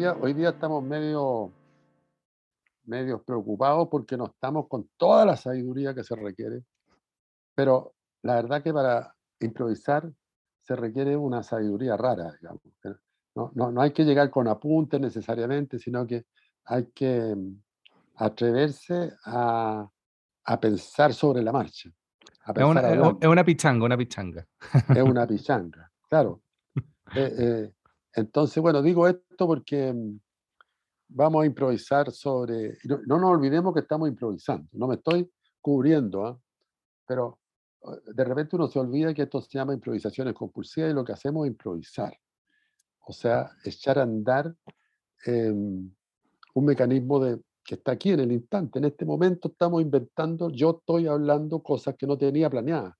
día, hoy día estamos medio, medio preocupados porque no estamos con toda la sabiduría que se requiere, pero la verdad que para improvisar se requiere una sabiduría rara, digamos. No, no, no hay que llegar con apuntes necesariamente, sino que hay que mm, atreverse a, a pensar sobre la marcha. Es una, es una, pichanga, una pichanga. Es una pichanga, claro. Eh, eh, entonces, bueno, digo esto porque mm, vamos a improvisar sobre... No, no, nos olvidemos que estamos improvisando. No me estoy cubriendo, ¿ah? pero de repente uno se olvida que esto se llama improvisaciones compulsivas y lo que hacemos es improvisar. O sea, echar a andar em, un mecanismo de, que está aquí en el instante. En este momento estamos inventando, yo estoy hablando cosas que no tenía planeadas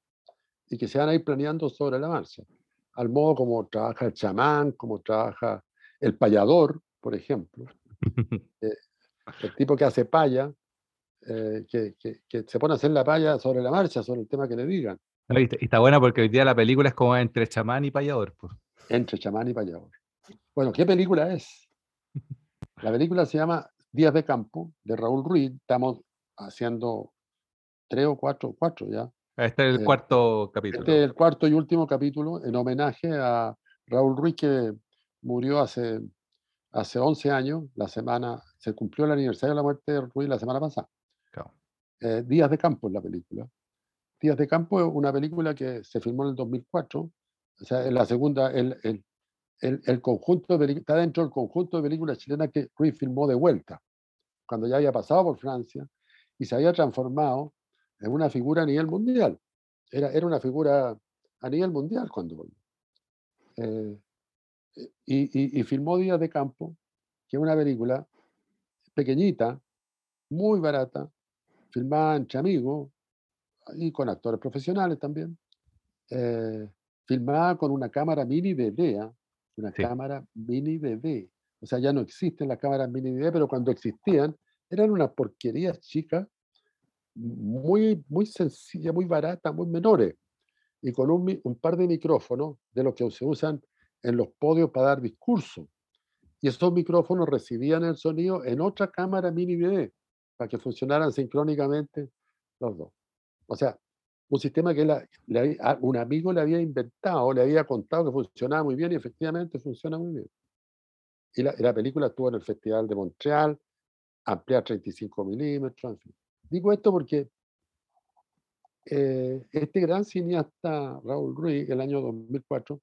y que se van a ir planeando sobre la marcha. Al modo como trabaja el chamán, como trabaja el payador, por ejemplo. Eh, el tipo que hace paya, eh, que, que, se pone a hacer la paya sobre la marcha, sobre el tema que le digan. y está buena porque hoy día la película es como entre chamán y payador. Pues. Entre chamán y payador. Bueno, ¿qué película es? La película se llama Días de Campo, de Raúl Ruiz. Estamos haciendo tres o cuatro, cuatro ya. Este es el eh, cuarto capítulo. Este es el cuarto y último capítulo en homenaje a Raúl Ruiz, que murió hace, hace 11 años. La semana, se cumplió el aniversario de la muerte de Ruiz la semana pasada. Eh, Días de Campo es la película. Días de Campo es una película que se filmó en el 2004. O sea, es la segunda, el, el, el, conjunto de está dentro del conjunto de películas chilenas que Ruiz filmó de vuelta, cuando ya había pasado por Francia y se había transformado en una figura a nivel mundial. Era, era una figura a nivel mundial cuando volvió. Eh, y, y, filmó Días de Campo, que es una película pequeñita, muy barata, filmada entre amigos y con actores profesionales también, eh, filmada con una cámara mini de DEA, una cámara mini DV. O sea, ya no existen las cámaras mini DV, pero cuando existían, eran unas porquerías chicas, muy, muy sencillas, muy baratas, muy menores, y con un, par de micrófonos de los que se usan en los podios para dar discurso. Y esos micrófonos recibían el sonido en otra cámara mini DV para que funcionaran sincrónicamente los dos. O sea, un sistema que un amigo le había inventado, le había contado que funcionaba muy bien y efectivamente funciona muy bien. Y la, película estuvo en el Festival de Montreal, amplia 35 milímetros, en fin. Digo esto porque eh, este gran cineasta Raúl Ruiz, el año 2004,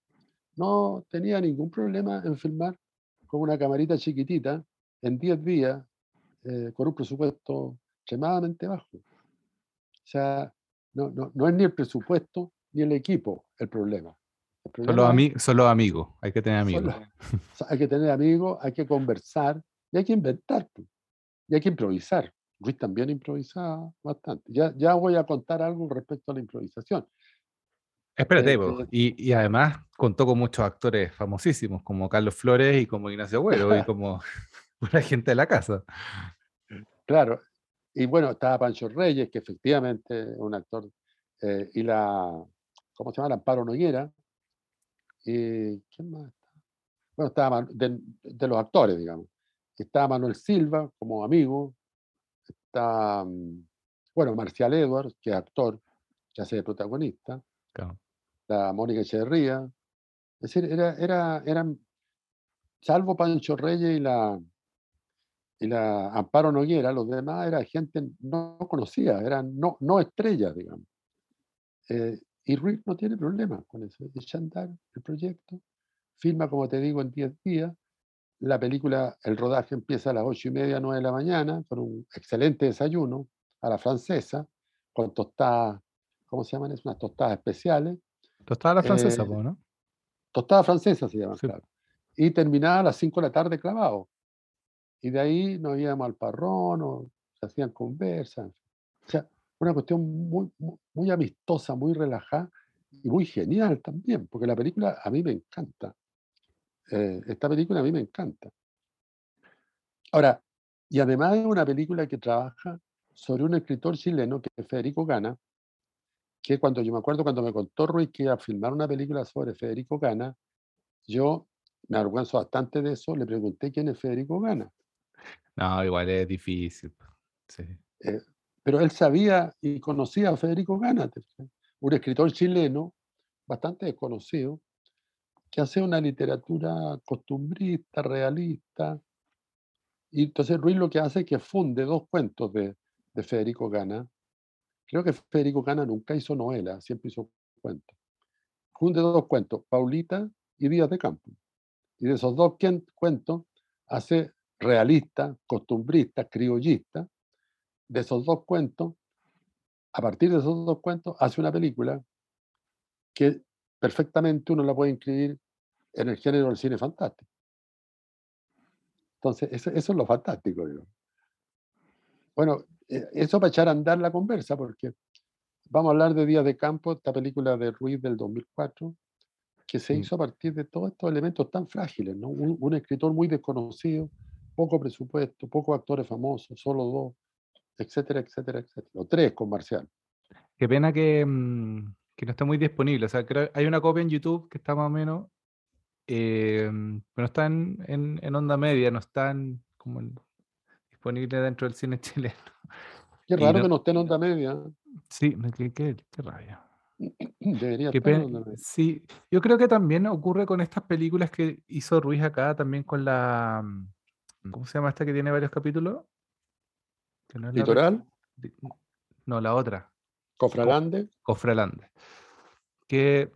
no tenía ningún problema en filmar con una camarita chiquitita en 10 días eh, con un presupuesto extremadamente bajo. O sea, no, no, no es ni el presupuesto ni el equipo el problema. son, los amigos, hay que tener amigos. hay que tener amigos, hay que conversar y hay que inventar. Y hay que improvisar. Ruiz también improvisaba bastante. Ya, ya voy a contar algo respecto a la improvisación. Espérate, eh, y, y, además contó con muchos actores famosísimos, como Carlos Flores y como Ignacio Agüero, y como una gente de la casa. Claro, y bueno, estaba Pancho Reyes, que efectivamente es un actor, eh, y la, ¿cómo se llama? Amparo Noguera. Y, ¿Quién más está? Bueno, estaba de, de, los actores, digamos. Estaba Manuel Silva como amigo. Está, mm, bueno, Marcial Edwards, que es actor, que hace de protagonista. La Mónica Echeverría. Es decir, era, era, eran, salvo Pancho Reyes y la, y la Amparo Noguera, los demás era gente no conocida, eran no, no estrellas, digamos. Eh, y Ruiz no tiene problema con eso, echa andar el proyecto, filma, como te digo, en 10 días, la película, el rodaje empieza a las 8 y media, 9 de la mañana, con un excelente desayuno a la francesa, con tostadas, ¿cómo se llaman? Es unas tostadas especiales. Tostada a la francesa, eh, ¿no? Tostada francesa se llama, claro. Y terminaba a las 5 de la tarde clavado. Y de ahí nos íbamos al parrón, o se hacían conversas. O sea, una cuestión muy, muy, amistosa, muy relajada y muy genial también, porque la película a mí me encanta. Eh, esta película a mí me encanta. Ahora, y además es una película que trabaja sobre un escritor chileno que es Federico Gana, que cuando yo me acuerdo cuando me contó Ruiz que iba a filmar una película sobre Federico Gana, yo me avergüenzo bastante de eso, le pregunté quién es Federico Gana. No, igual es difícil. Sí. Eh, pero él sabía y conocía a Federico Gana, un escritor chileno bastante desconocido, que hace una literatura costumbrista, realista. Y entonces Ruiz lo que hace es que funde dos cuentos de, de Federico Gana. Creo que Federico Gana nunca hizo novela, siempre hizo cuentos. Funde dos cuentos, Paulita y Días de Campo. Y de esos dos cuentos hace realista, costumbrista, criollista. De esos dos cuentos, a partir de esos dos cuentos, hace una película que perfectamente uno la puede inscribir en el género del cine fantástico. Entonces, eso, es lo fantástico. Bueno, eh, eso para echar a andar la conversa, porque vamos a hablar de Días de Campo, esta película de Ruiz del 2004, que se hizo a partir de todos estos elementos tan frágiles, ¿no? Un, escritor muy desconocido, poco presupuesto, pocos actores famosos, solo dos, etcétera, etcétera, etcétera. O tres con Marcial. Qué pena que, mm, que no está muy disponible. O sea, creo, hay una copia en YouTube que está más o menos, eh, pero no está en, en, onda media, no está como disponible dentro del cine chileno. Qué raro que no esté en onda media. Sí, qué, qué, qué rabia. Debería estar Sí, yo creo que también ocurre con estas películas que hizo Ruiz acá, también con la. Mm, ¿Cómo se llama esta que tiene varios capítulos? ¿Litoral? no, la otra. Cofralande. Cofralande. Que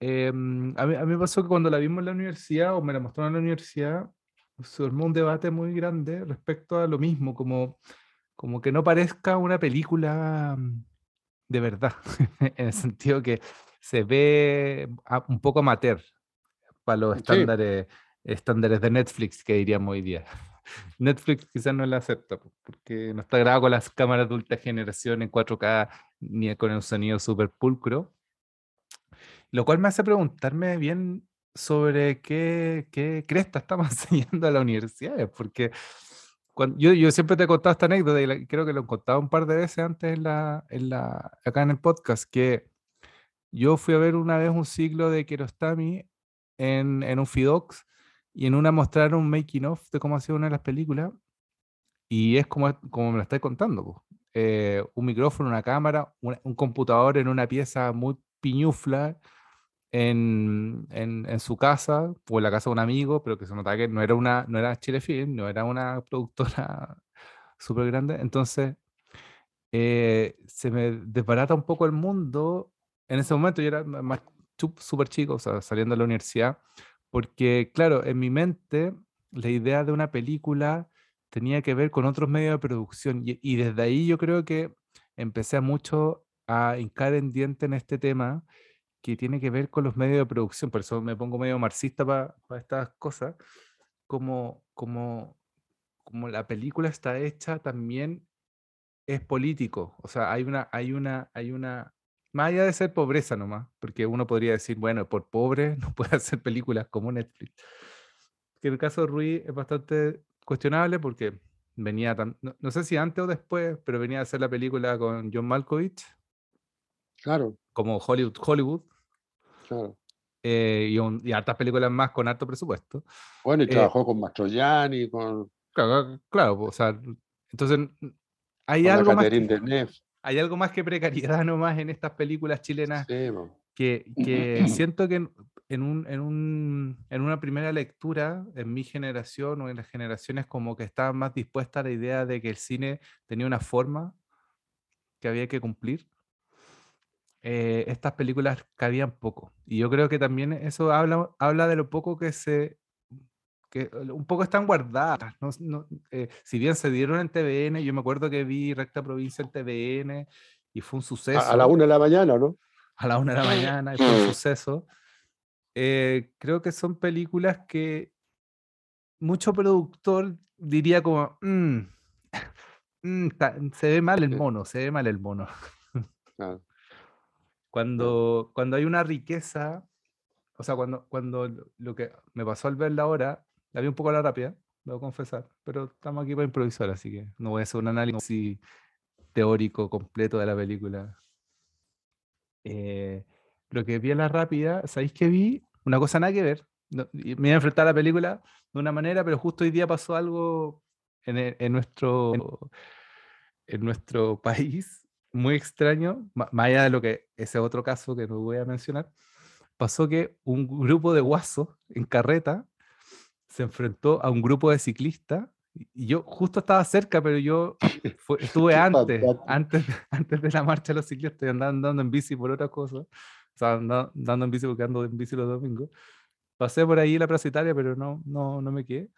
em, a, mí, me pasó que cuando la vimos en la universidad o me la mostraron en la universidad, se formó un debate muy grande respecto a lo mismo, como, como que no parezca una película mm, de verdad, en el sentido que se ve un poco amateur para los estándares, estándares de Netflix que diríamos hoy día. Netflix quizás no la acepta porque no está grabado con las cámaras de ultra generación en 4K ni con el sonido super pulcro. Lo cual me hace preguntarme bien sobre qué, qué cresta estamos enseñando a la universidad, porque cuando, yo, yo, siempre te he contado esta anécdota y creo que lo he contado un par de veces antes en la, en la, acá en el podcast, que yo fui a ver una vez un ciclo de Kiarostami en, en un Fidox y en una mostraron un making of de cómo hacía una de las películas y es como, como me lo estáis contando. Eh, un micrófono, una cámara, un, computador en una pieza muy piñufla en, en, su casa o en la casa de un amigo, pero que se notaba que no era una no era Chile Film, no era una productora súper grande. Entonces, eh, se me desbarata un poco el mundo. En ese momento yo era más súper chico, o sea, saliendo de la universidad, porque, claro, en mi mente la idea de una película tenía que ver con otros medios de producción y, desde ahí yo creo que empecé mucho a hincar en diente en este tema que tiene que ver con los medios de producción, por eso me pongo medio marxista para estas cosas, como, como, como la película está hecha también es político, o sea, hay una, hay una, hay una, más allá de ser pobreza nomás, porque uno podría decir, bueno, por pobre no puede hacer películas como Netflix. Que el caso de Rui es bastante cuestionable porque venía, tan, no, sé si antes o después, pero venía a hacer la película con John Malkovich. Claro. Como Hollywood. Hollywood. Claro. Eh, y, y, hartas películas más con alto presupuesto. Bueno, y eh, trabajó con Mastroianni, con... Claro, claro, o sea, entonces hay algo más... Que, hay algo más que precariedad nomás en estas películas chilenas que, que, siento que en, un, en, un, en, una primera lectura, en mi generación o en las generaciones como que estaban más dispuestas a la idea de que el cine tenía una forma que había que cumplir. Eh, estas películas cabían poco. Y yo creo que también eso habla, habla de lo poco que se que un poco están guardadas. ¿no? Eh, si bien se dieron en TVN, yo me acuerdo que vi Recta Provincia en TVN y fue un suceso. A, la una de la mañana, ¿no? A la una de la mañana y fue un suceso. Eh, creo que son películas que mucho productor diría como, mm, mm, se ve mal el mono, se ve mal el mono. Cuando, cuando hay una riqueza, o sea, cuando, cuando lo que me pasó al verla ahora la vi un poco a la rápida, debo confesar, pero estamos aquí para improvisar, así que no voy a hacer un análisis teórico completo de la película. Eh, lo que vi a la rápida, ¿sabéis que vi? Una cosa nada que ver, me iba a enfrentar a la película de una manera, pero justo hoy día pasó algo en, en nuestro, en nuestro país muy extraño, más allá de lo que ese otro caso que no voy a mencionar, pasó que un grupo de guasos en carreta se enfrentó a un grupo de ciclistas y yo justo estaba cerca, pero yo estuve antes, antes, antes de la marcha de los ciclistas, andando, andando en bici por otras cosas, o sea, andando, en bici porque ando en bici los domingos. Pasé por ahí la Plaza Italia, pero no, no, no me quedé.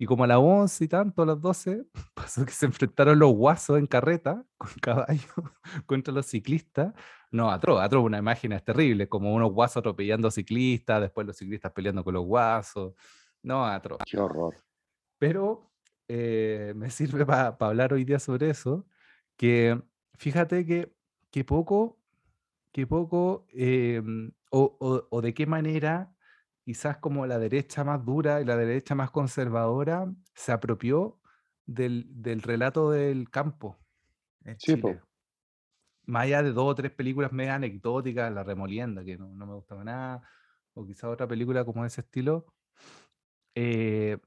Y como a las 11 y tanto, a las 12, pasó que se enfrentaron los guasos en carreta con caballo contra los ciclistas. No, atroz, atroz, una imagen es terrible, como unos guasos atropellando ciclistas, después los ciclistas peleando con los guasos. No, atroz. Qué horror. Pero eh, me sirve para hablar hoy día sobre eso, que fíjate que, que poco, que poco, em, o, o, de qué manera quizás como la derecha más dura y la derecha más conservadora se apropió del, del relato del campo en Chile. Más allá de dos o tres películas medio anecdóticas, La Remolienda, que no, no me gustaba nada, o quizás otra película como ese estilo, eh,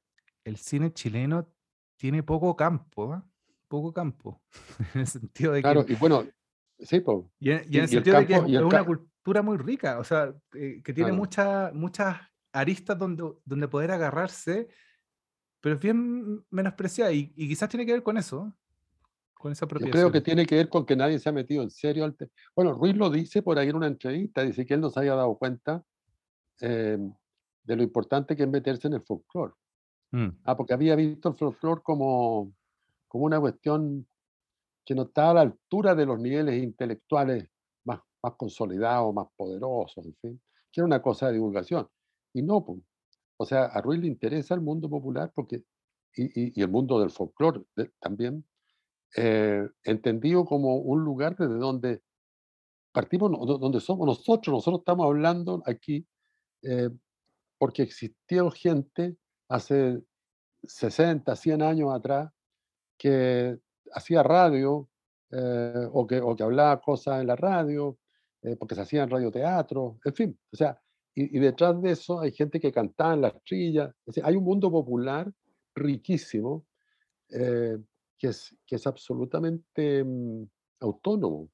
el cine chileno tiene poco campo, ¿ah? poco campo, en el sentido de claro, y bueno, sí, y, en, el sentido de que es una cultura muy rica, o sea, eh, que tiene muchas muchas aristas donde, donde poder agarrarse, pero es bien menospreciada y, y quizás tiene que ver con eso, con esa Yo creo que tiene que ver con que nadie se ha metido en serio. Al bueno, Ruiz lo dice por ahí en una entrevista, dice que él no se había dado cuenta eh, de lo importante que es meterse en el folclore. Mm. Ah, porque había visto el folclore como, como una cuestión que no estaba a la altura de los niveles intelectuales más, más consolidados, más poderosos, en fin, que era una cosa de divulgación. Y no, pues. O sea, a Ruiz le interesa el mundo popular porque, y, y, el mundo del folclore también, eh, entendido como un lugar desde donde partimos, donde somos nosotros. Nosotros estamos hablando aquí eh, porque existió gente hace 60, 100 años atrás, que hacía radio eh, o, que, o que hablaba cosas en la radio, eh, porque se hacían radioteatro, en fin. O sea, y, detrás de eso hay gente que cantaba en las trillas. hay un mundo popular riquísimo eh, que, es, que es absolutamente mm, autónomo.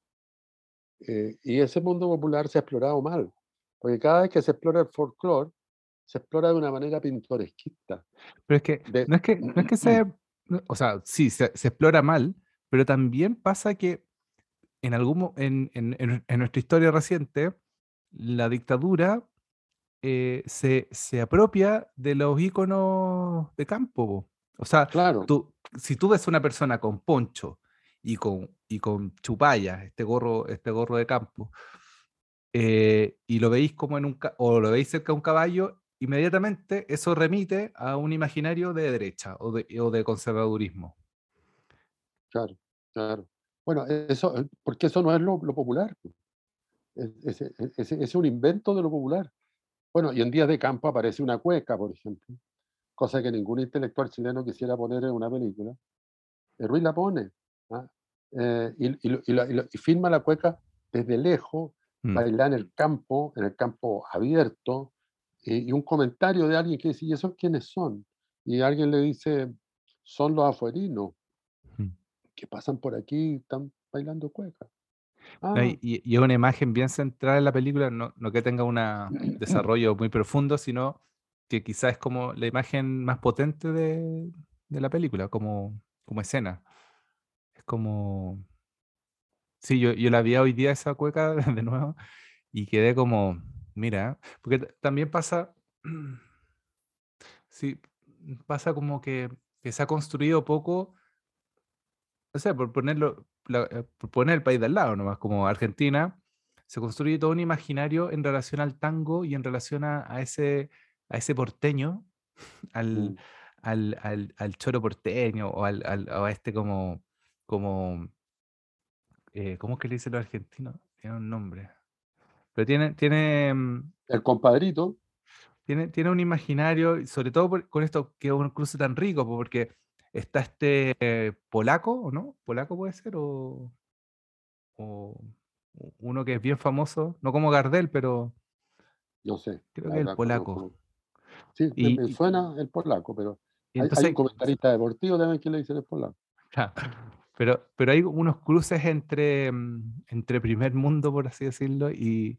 y ese mundo popular se ha explorado mal, porque cada vez que se explora el folclore, se explora de una manera pintoresquista. Pero es que, no, es que no es que se, o sea, sí, se, se, explora mal, pero también pasa que en, algún, en, en, en nuestra historia reciente, la dictadura eh, se, se, apropia de los íconos de campo. O sea, claro. tú, si tú ves una persona con poncho y con, y con chupalla, este gorro, este gorro de campo, eh, y lo veis como en un, o lo veis cerca de un caballo, inmediatamente eso remite a un imaginario de derecha o de, o de conservadurismo. Claro, claro. Bueno, eso, eh, porque eso no es lo, popular. Es, es, un invento de lo popular. Bueno, y en días de campo aparece una cueca, por ejemplo, cosa que ningún intelectual chileno quisiera poner en una película. El Ruiz la pone ¿ah? eh, y, y, y, filma la cueca desde lejos, mm. baila en el campo, en el campo abierto, y un comentario de alguien que dice, ¿y esos quiénes son? Y alguien le dice, son los afuerinos que pasan por aquí, están bailando cueca. Ah. y, es una imagen bien central en la película, no, no que tenga un desarrollo muy profundo, sino que quizás es como la imagen más potente de, de la película, como, como escena. Es como... Sí, yo, yo la vi hoy día esa cueca de nuevo y quedé como, Mira, porque también pasa, sí, pasa como que, se ha construido poco, o sea, por ponerlo, eh, por poner el país de al lado nomás, como Argentina, se construye todo un imaginario en relación al tango y en relación a, ese, a ese porteño, al, mm. al, al, choro porteño o, al, a este como, como, eh, ¿cómo es que le dicen los argentinos? Tiene un nombre. Pero tiene, tiene, mm, El compadrito. tiene, tiene un imaginario, sobre todo con esto que es un cruce tan rico, porque está este eh, polaco, ¿o no? ¿Polaco puede ser? O, uno que es bien famoso, no como Gardel, pero No sé. creo que es el polaco. Sí, me, suena el polaco, pero hay, un comentarista deportivo también que le dice el polaco. Pero, pero hay unos cruces entre, mm, entre primer mundo, por así decirlo, y,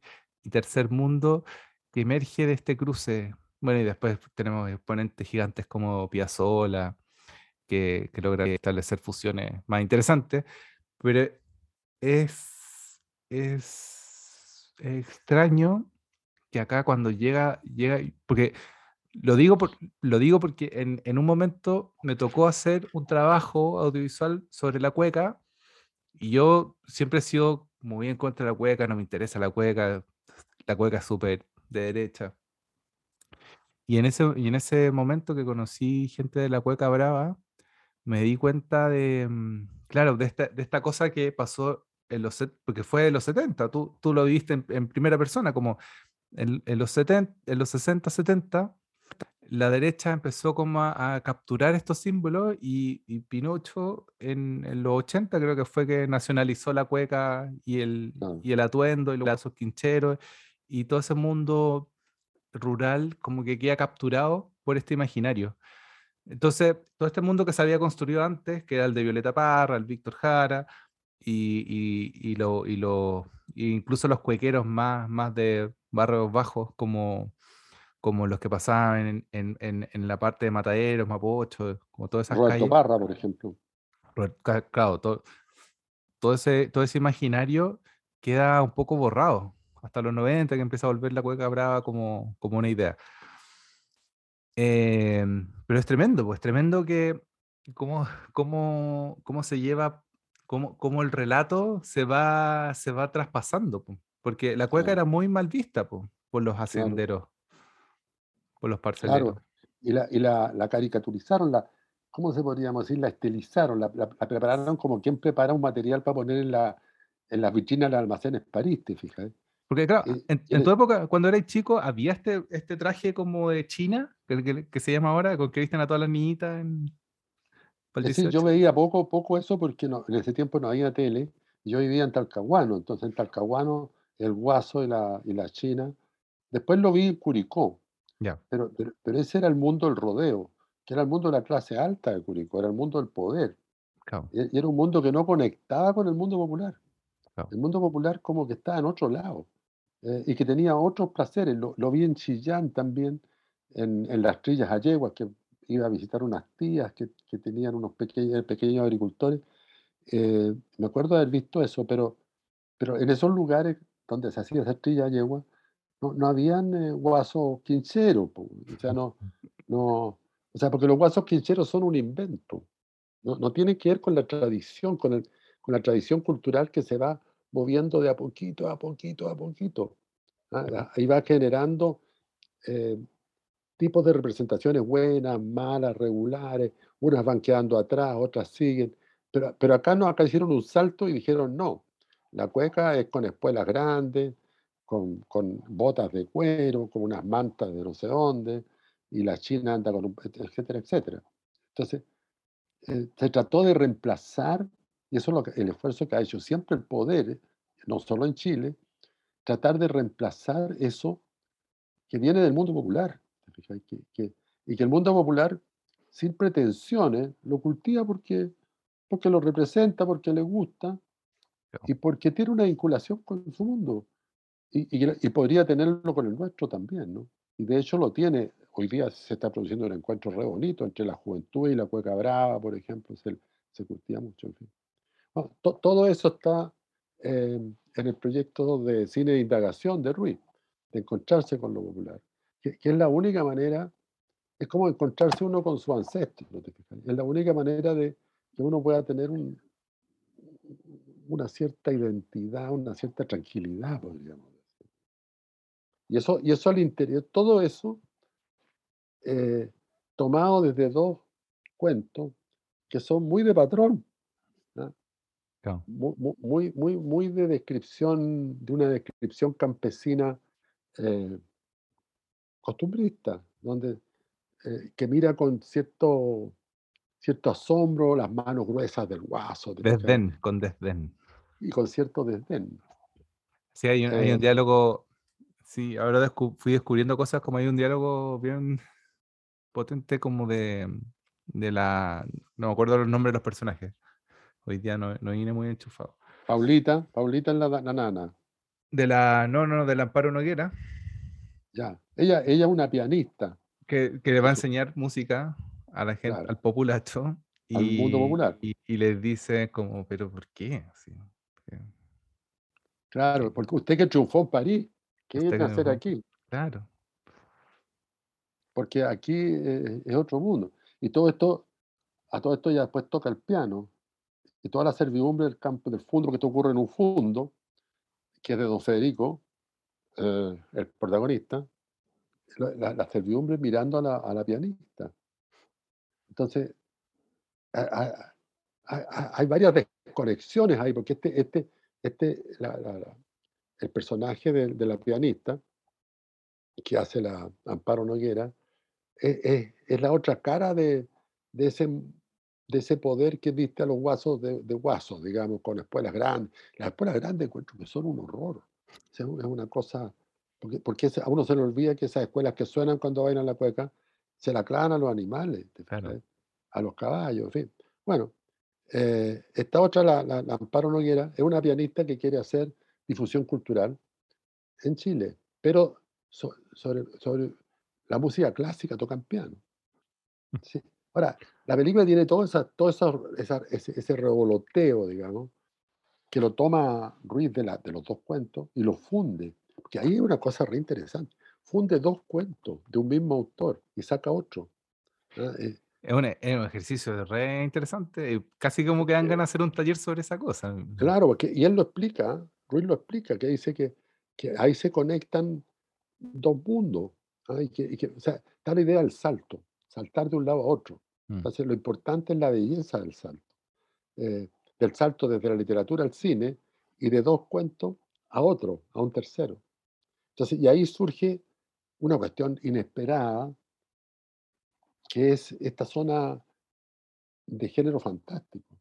tercer mundo que emerge de este cruce. Bueno, y después tenemos exponentes gigantes como Piazzolla, que, que logra establecer fusiones más interesantes, pero es, es extraño que acá cuando llega, llega, porque lo digo, por, lo digo porque en, en, un momento me tocó hacer un trabajo audiovisual sobre la cueca y yo siempre he sido muy en contra de la cueca, no me interesa la cueca, la cueca es súper de derecha. Y en, ese, y en ese momento que conocí gente de la cueca brava, me di cuenta de, mm, claro, de esta, de esta cosa que pasó en los, porque fue en los 70, tú, tú lo viste en, en primera persona, como en, en, los 70, en los 60, 70, la derecha empezó como a, capturar estos símbolos y, y Pinocho en, en, los 80 creo que fue que nacionalizó la cueca y el, y el atuendo y los lazos quincheros y todo ese mundo rural como que queda capturado por este imaginario. Entonces, todo este mundo que se había construido antes, que era el de Violeta Parra, el Víctor Jara, y, y, y, lo, y lo, incluso los cuequeros más, más de barrios bajos, como, como los que pasaban en, en, en, la parte de Mataderos, Mapocho, como todas esas Roberto Parra, por ejemplo. Claro, todo, todo, ese, todo ese imaginario queda un poco borrado hasta los 90 que empieza a volver la cueca brava como, como una idea. Em, pero es tremendo, pues tremendo que cómo, cómo, cómo se lleva, cómo, cómo, el relato se va, se va traspasando, porque la cueca era muy mal vista por los hacenderos, por los parceleros. Claro. Y, la, y la, la, caricaturizaron, la, ¿cómo se podríamos decir? La estilizaron, la, la, prepararon como quien prepara un material para poner en la, en las vitrinas de los almacenes París, te fijas. Porque claro, en, tu época, cuando eras chico, ¿había este, este traje como de China, que, que, se llama ahora, con que visten a todas las niñitas en... Sí, yo veía poco, poco eso porque no, en ese tiempo no había tele. Yo vivía en Talcahuano, entonces en Talcahuano, el Guaso y la, y la China. Después lo vi en Curicó. Ya. Pero, pero, ese era el mundo del rodeo, que era el mundo de la clase alta de Curicó, era el mundo del poder. Y, era un mundo que no conectaba con el mundo popular. El mundo popular como que estaba en otro lado. Eh, y que tenía otros placeres. Lo, vi en Chillán también, en, en las trillas ayeguas, que iba a visitar unas tías que, que tenían unos pequeños, pequeños agricultores. Eh, me acuerdo de haber visto eso, pero, pero en esos lugares donde se hacía esa trilla yegua, no, no habían eh, guasos quincheros. O sea, no, no, o sea, porque los guasos quincheros son un invento. No, no tienen que ver con la tradición, con, el, con la tradición cultural que se va moviendo de a poquito, a poquito, a poquito. ¿ah? Ahí va generando eh, tipos de representaciones buenas, malas, regulares, unas van quedando atrás, otras siguen, pero, pero acá no, acá hicieron un salto y dijeron no, la cueca es con espuelas grandes, con, con botas de cuero, con unas mantas de no sé dónde, y la china anda con un, etcétera, etcétera. Entonces, eh, se trató de reemplazar y eso es lo que, el esfuerzo que ha hecho siempre el poder, no solo en Chile, tratar de reemplazar eso que viene del mundo popular. y que el mundo popular, sin pretensiones, lo cultiva porque, porque lo representa, porque le gusta y porque tiene una vinculación con su mundo. Y, podría tenerlo con el nuestro también, ¿no? Y de hecho lo tiene. Hoy día se está produciendo un encuentro re bonito entre la juventud y la cueca brava, por ejemplo, se, se cultiva mucho. En fin todo eso está em, en el proyecto de cine de indagación de Ruiz, de encontrarse con lo popular, que, es la única manera, es como encontrarse uno con su ancestro, es la única manera de que uno pueda tener una cierta identidad, una cierta tranquilidad, podríamos. Y eso, y eso al interior, todo eso eh, tomado desde dos cuentos que son muy de patrón, muy, muy, muy, de descripción, de una descripción campesina eh, costumbrista, donde, eh, que mira con cierto, cierto asombro las manos gruesas del guaso. Desdén, con desdén. Y con cierto desdén. Sí, hay un, hay un diálogo, sí, ahora fui descubriendo cosas como hay un diálogo bien, potente como de, de la... No me acuerdo los nombres de los personajes. Hoy día no, no vine muy enchufado. Paulita, Paulita es la, la nana. De la, no, no, del Amparo Noguera. Ya, ella, ella es una pianista. Que, que le va a enseñar música a la gente, al populacho. Al mundo popular. Y, y, les dice como, pero ¿por qué? claro, porque usted que triunfó en París, ¿qué viene a hacer aquí? Claro. Porque aquí eh, es otro mundo. Y todo esto, a todo esto ya después toca el piano. Y toda la servidumbre del campo del fondo, que esto ocurre en un fondo, que es de don Federico, eh, el protagonista, la, servidumbre mirando a la, a la pianista. Entonces, hay varias desconexiones ahí, porque este, este, este, el personaje de, la pianista, que hace la Amparo Noguera, es, es, la otra cara de, de, ese, de ese poder que viste a los guasos de, de guasos, digamos, con escuelas grandes. Las escuelas grandes encuentro que son un horror. Es una cosa, porque, porque a uno se le olvida que esas escuelas que suenan cuando bailan la cueca, se la clavan a los animales, a los caballos, en fin. Bueno, eh, esta otra, la, la, Amparo Noguera, es una pianista que quiere hacer difusión cultural en Chile, pero sobre, sobre la música clásica tocan piano. ¿sí? Ahora, la película tiene todo, esa, todo esa, ese, ese, revoloteo, digamos, que lo toma Ruiz de, la, de los dos cuentos y lo funde. Porque ahí hay una cosa re interesante. Funde dos cuentos de un mismo autor y saca otro. Eh, es, un, es, un, ejercicio re interesante. Casi como que dan ganas de hacer un taller sobre esa cosa. Claro, porque, y él lo explica, Ruiz lo explica, que dice que, que ahí se conectan dos mundos. ¿ah? Y que, que, o sea, está la idea del salto, saltar de un lado a otro. Mm. Entonces, lo importante es la belleza del salto. Eh, del salto desde la literatura al cine y de dos cuentos a otro, a un tercero. Entonces, y ahí surge una cuestión inesperada, que es esta zona de género fantástico.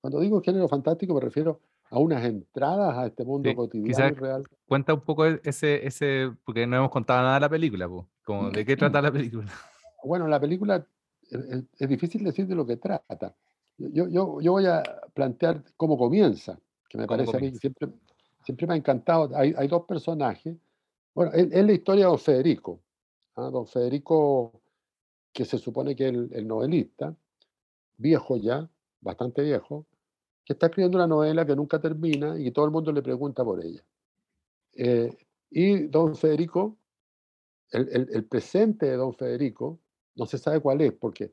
Cuando digo género fantástico me refiero a unas entradas a este mundo cotidiano y real. Cuenta un poco ese, ese, porque no hemos contado nada de la película, como de qué trata la película. Bueno, la película es, difícil decir de lo que trata. Yo, yo, yo, voy a plantear cómo comienza, que me parece a mí siempre, siempre me ha encantado. Hay, hay dos personajes. Bueno, es, la historia de don Federico. ¿ah? Don Federico, que se supone que es el, novelista, viejo ya, bastante viejo, que está escribiendo una novela que nunca termina y todo el mundo le pregunta por ella. Eh, y don Federico, el, el, el, presente de don Federico, no se sabe cuál es, porque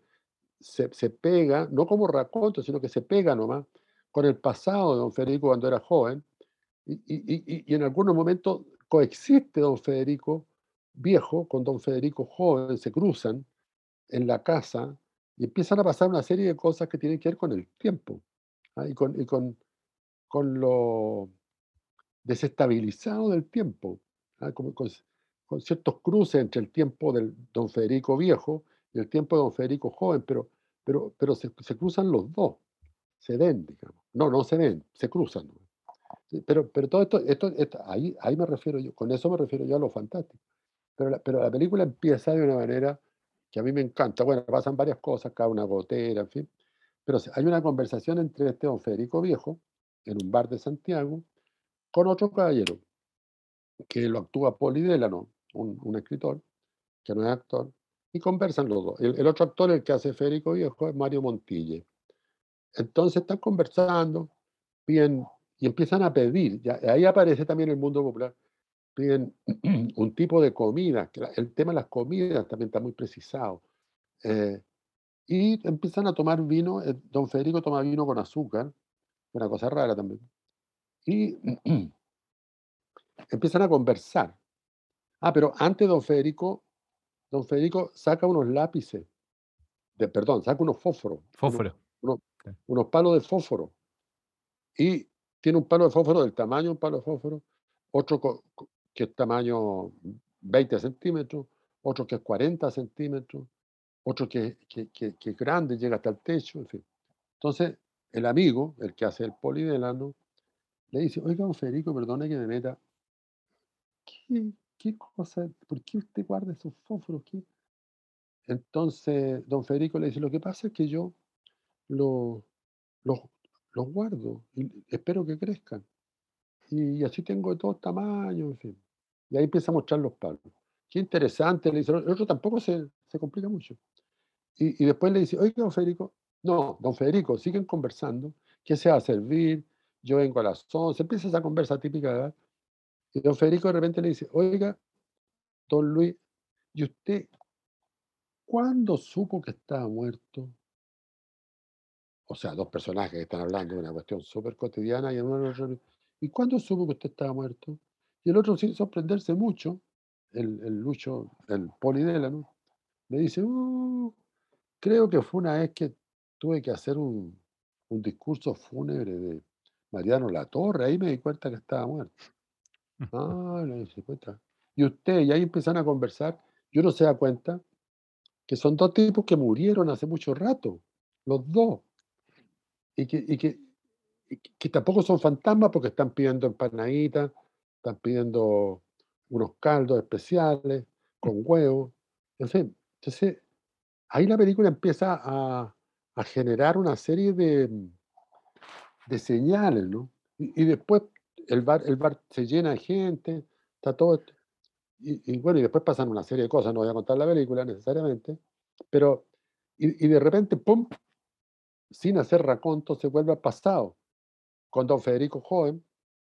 se, se, pega, no como raconto, sino que se pega nomás con el pasado de don Federico cuando era joven, y, y, y en algunos momentos coexiste don Federico viejo con don Federico joven, se cruzan en la casa y empiezan a pasar una serie de cosas que tienen que ver con el tiempo ¿ah? y, con, y con, con, lo desestabilizado del tiempo, ¿ah? con, con, ciertos cruces entre el tiempo del don Federico viejo y el tiempo de don Federico joven, pero, pero, pero se, se cruzan los dos, se ven, digamos. No, no se ven, se cruzan. Pero, pero todo esto, esto, esto, ahí, ahí me refiero yo, con eso me refiero yo a lo fantástico. Pero la, pero la película empieza de una manera que a mí me encanta. Bueno, pasan varias cosas, cada una gotera, en fin. Pero hay una conversación entre este don Federico Viejo, en un bar de Santiago, con otro caballero, que lo actúa Poli Delano, un, un escritor, que no es actor, y conversan los dos. El, otro actor, el que hace Federico Viejo, es Mario Montille. Entonces están conversando, piden, y empiezan a pedir, ya, ahí aparece también el mundo popular, piden un tipo de comida, que el tema de las comidas también está muy precisado. Eh, y empiezan a tomar vino, eh, don Federico toma vino con azúcar, una cosa rara también. Y empiezan a conversar. Ah, pero antes don Federico don Federico saca unos lápices, de, perdón, saca unos fósforos. Fósforo. Unos, palos de fósforo. Y tiene un palo de fósforo del tamaño de un palo de fósforo, otro que es tamaño 20 centímetros, otro que es 40 centímetros, otro que, que, es grande, llega hasta el techo, en fin. Entonces, el amigo, el que hace el polidelano, le dice, oiga, don Federico, perdone que me meta, ¿qué, ¿qué cosa? ¿Por qué usted guarda esos fósforos? entonces don Federico le dice, lo que pasa es que yo los los guardo y espero que crezcan. Y así tengo de todos tamaños, en fin. Y ahí empieza a mostrar los palos. Qué interesante, le dice. El otro tampoco se, se complica mucho. Y, después le dice, oye, don Federico, no, don Federico, siguen conversando. ¿Qué se va a servir? Yo vengo a las 11. Empieza esa conversa típica. Y don Federico de repente le dice, oiga, don Luis, ¿y usted cuándo supo que estaba muerto? O sea, dos personajes que están hablando de una cuestión súper cotidiana y en una ¿Y cuándo supo que usted estaba muerto? Y el otro, sin sorprenderse mucho, el, el Lucho, el Polidélano, le dice, uh, creo que fue una vez que tuve que hacer un, discurso fúnebre de Mariano Latorre, ahí me di cuenta que estaba muerto. Ah, le dice, cuenta. Y usted, y ahí empiezan a conversar, y uno se da cuenta que son dos tipos que murieron hace mucho rato, los dos y que, que, tampoco son fantasmas porque están pidiendo empanaditas, están pidiendo unos caldos especiales con huevo, en fin. Entonces, ahí la película empieza a, generar una serie de, de señales, ¿no? Y, después el bar, el bar se llena de gente, está todo... Y, bueno, y después pasan una serie de cosas, no voy a contar la película necesariamente, pero... Y, y de repente, ¡pum!, sin hacer raconto, se vuelve al pasado. Con don Federico joven.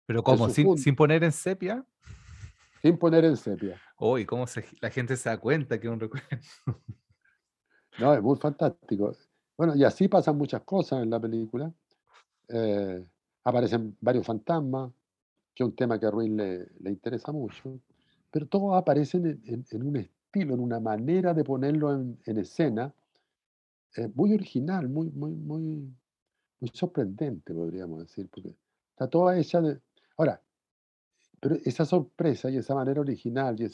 ¿Pero como ¿Sin, ¿Sin, poner en sepia? Sin poner en sepia. Uy, ¿cómo la gente se da cuenta que es un recuerdo? no, es muy fantástico. Bueno, y así pasan muchas cosas en la película. Eh, aparecen varios fantasmas, que es un tema que a Ruiz le, le interesa mucho, pero todos aparecen en, un estilo, en una manera de ponerlo en, en escena, eh, muy original, muy, muy, muy, sorprendente, podríamos decir, está toda hecha de... Ahora, pero esa sorpresa y esa manera original y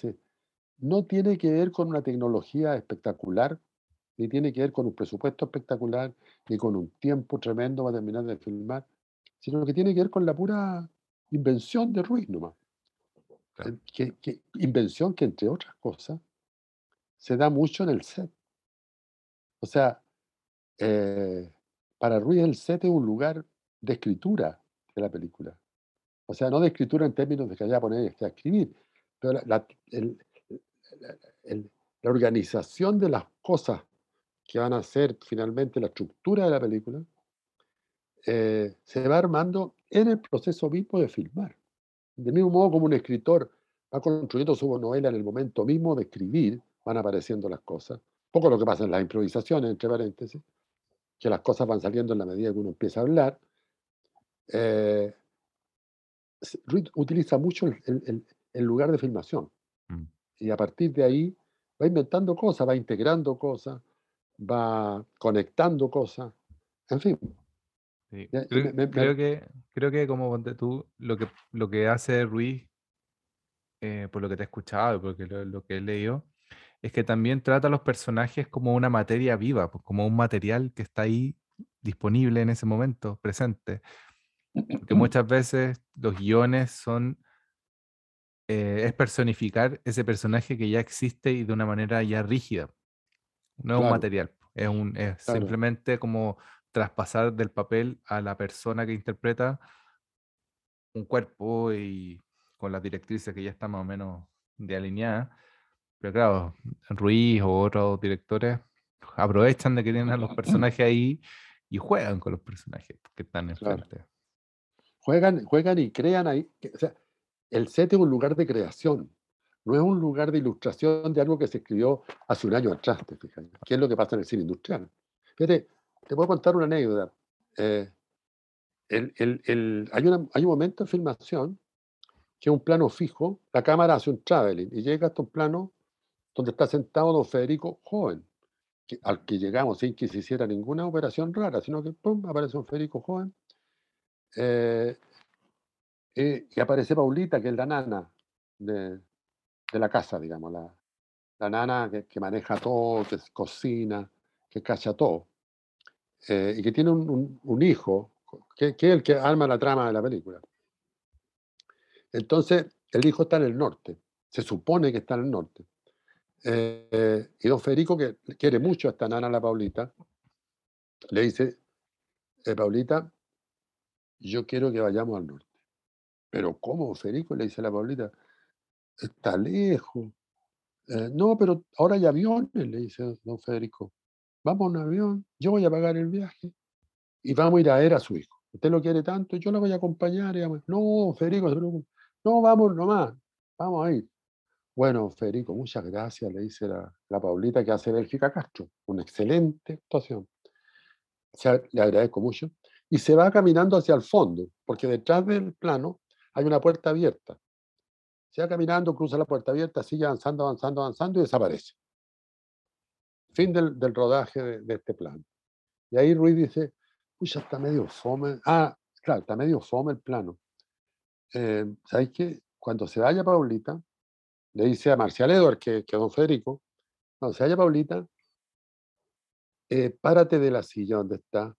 no tiene que ver con una tecnología espectacular, ni tiene que ver con un presupuesto espectacular, ni con un tiempo tremendo para terminar de filmar, sino que tiene que ver con la pura invención de Ruiz nomás. Eh, que, invención que, entre otras cosas, se da mucho en el set. O sea, eh, para Ruiz el set es un lugar de escritura de la película. O sea, no de escritura en términos de que haya poner a escribir, pero la, organización de las cosas que van a ser finalmente la estructura de la película, eh, se va armando en el proceso mismo de filmar. De mismo modo como un escritor va construyendo su novela en el momento mismo de escribir, van apareciendo las cosas. Poco lo que pasa en las improvisaciones, entre paréntesis que las cosas van saliendo en la medida que uno empieza a hablar. Eh, Ruiz utiliza mucho el, lugar de filmación mm. y a partir de ahí va inventando cosas, va integrando cosas, va conectando cosas, en fin. Creo, que, creo que como tú, lo que, lo que hace Ruiz, eh, por lo que te he escuchado, porque lo, lo que he leído, es que también trata a los personajes como una materia viva, pues, como un material que está ahí disponible en ese momento, presente. Porque muchas veces los guiones son, eh, es personificar ese personaje que ya existe y de una manera ya rígida. No es un material, es, un, es simplemente como traspasar del papel a la persona que interpreta un cuerpo y con las directrices que ya están más o menos de alineadas pero claro, Ruiz o otros directores aprovechan de que tienen a los personajes ahí y juegan con los personajes que están enfrente. Juegan, juegan y crean ahí. O sea, el set es un lugar de creación, no es un lugar de ilustración de algo que se escribió hace un año atrás, te fijas. ¿Qué es lo que pasa en el cine industrial? Fíjate, te puedo contar una anécdota. Eh, hay, un momento en filmación que es un plano fijo, la cámara hace un traveling y llega hasta un plano donde está sentado don Federico joven, al que llegamos sin que se hiciera ninguna operación rara, sino que ¡pum! aparece don Federico joven. Eh, y aparece Paulita, que es la nana de, la casa, digamos, la, la nana que, maneja todo, que cocina, que cacha todo, eh, y que tiene un, hijo, que, que, es el que arma la trama de la película. Entonces, el hijo está en el norte, se supone que está en el norte. Eh, y don Federico, que quiere mucho a esta nana, la Paulita, le dice, eh, Paulita, yo quiero que vayamos al norte. Pero ¿cómo, Federico? Le dice la Paulita, está lejos. Eh, no, pero ahora hay aviones, le dice don Federico. Vamos a un avión, yo voy a pagar el viaje y vamos a ir a ver a su hijo. Usted lo quiere tanto, yo lo voy a acompañar. no, Federico, no, vamos nomás, vamos a ir. Bueno, Federico, muchas gracias, le dice la, Paulita que hace Bélgica Castro. Una excelente actuación. le agradezco mucho. Y se va caminando hacia el fondo, porque detrás del plano hay una puerta abierta. Se va caminando, cruza la puerta abierta, sigue avanzando, avanzando, avanzando y desaparece. Fin del, rodaje de, este plano. Y ahí Ruiz dice, pucha, está medio fome. Ah, claro, está medio fome el plano. Eh, ¿Sabéis qué? Cuando se vaya Paulita, le dice a Marcial Edward, que, que don Federico, cuando se vaya Paulita, eh, párate de la silla donde está,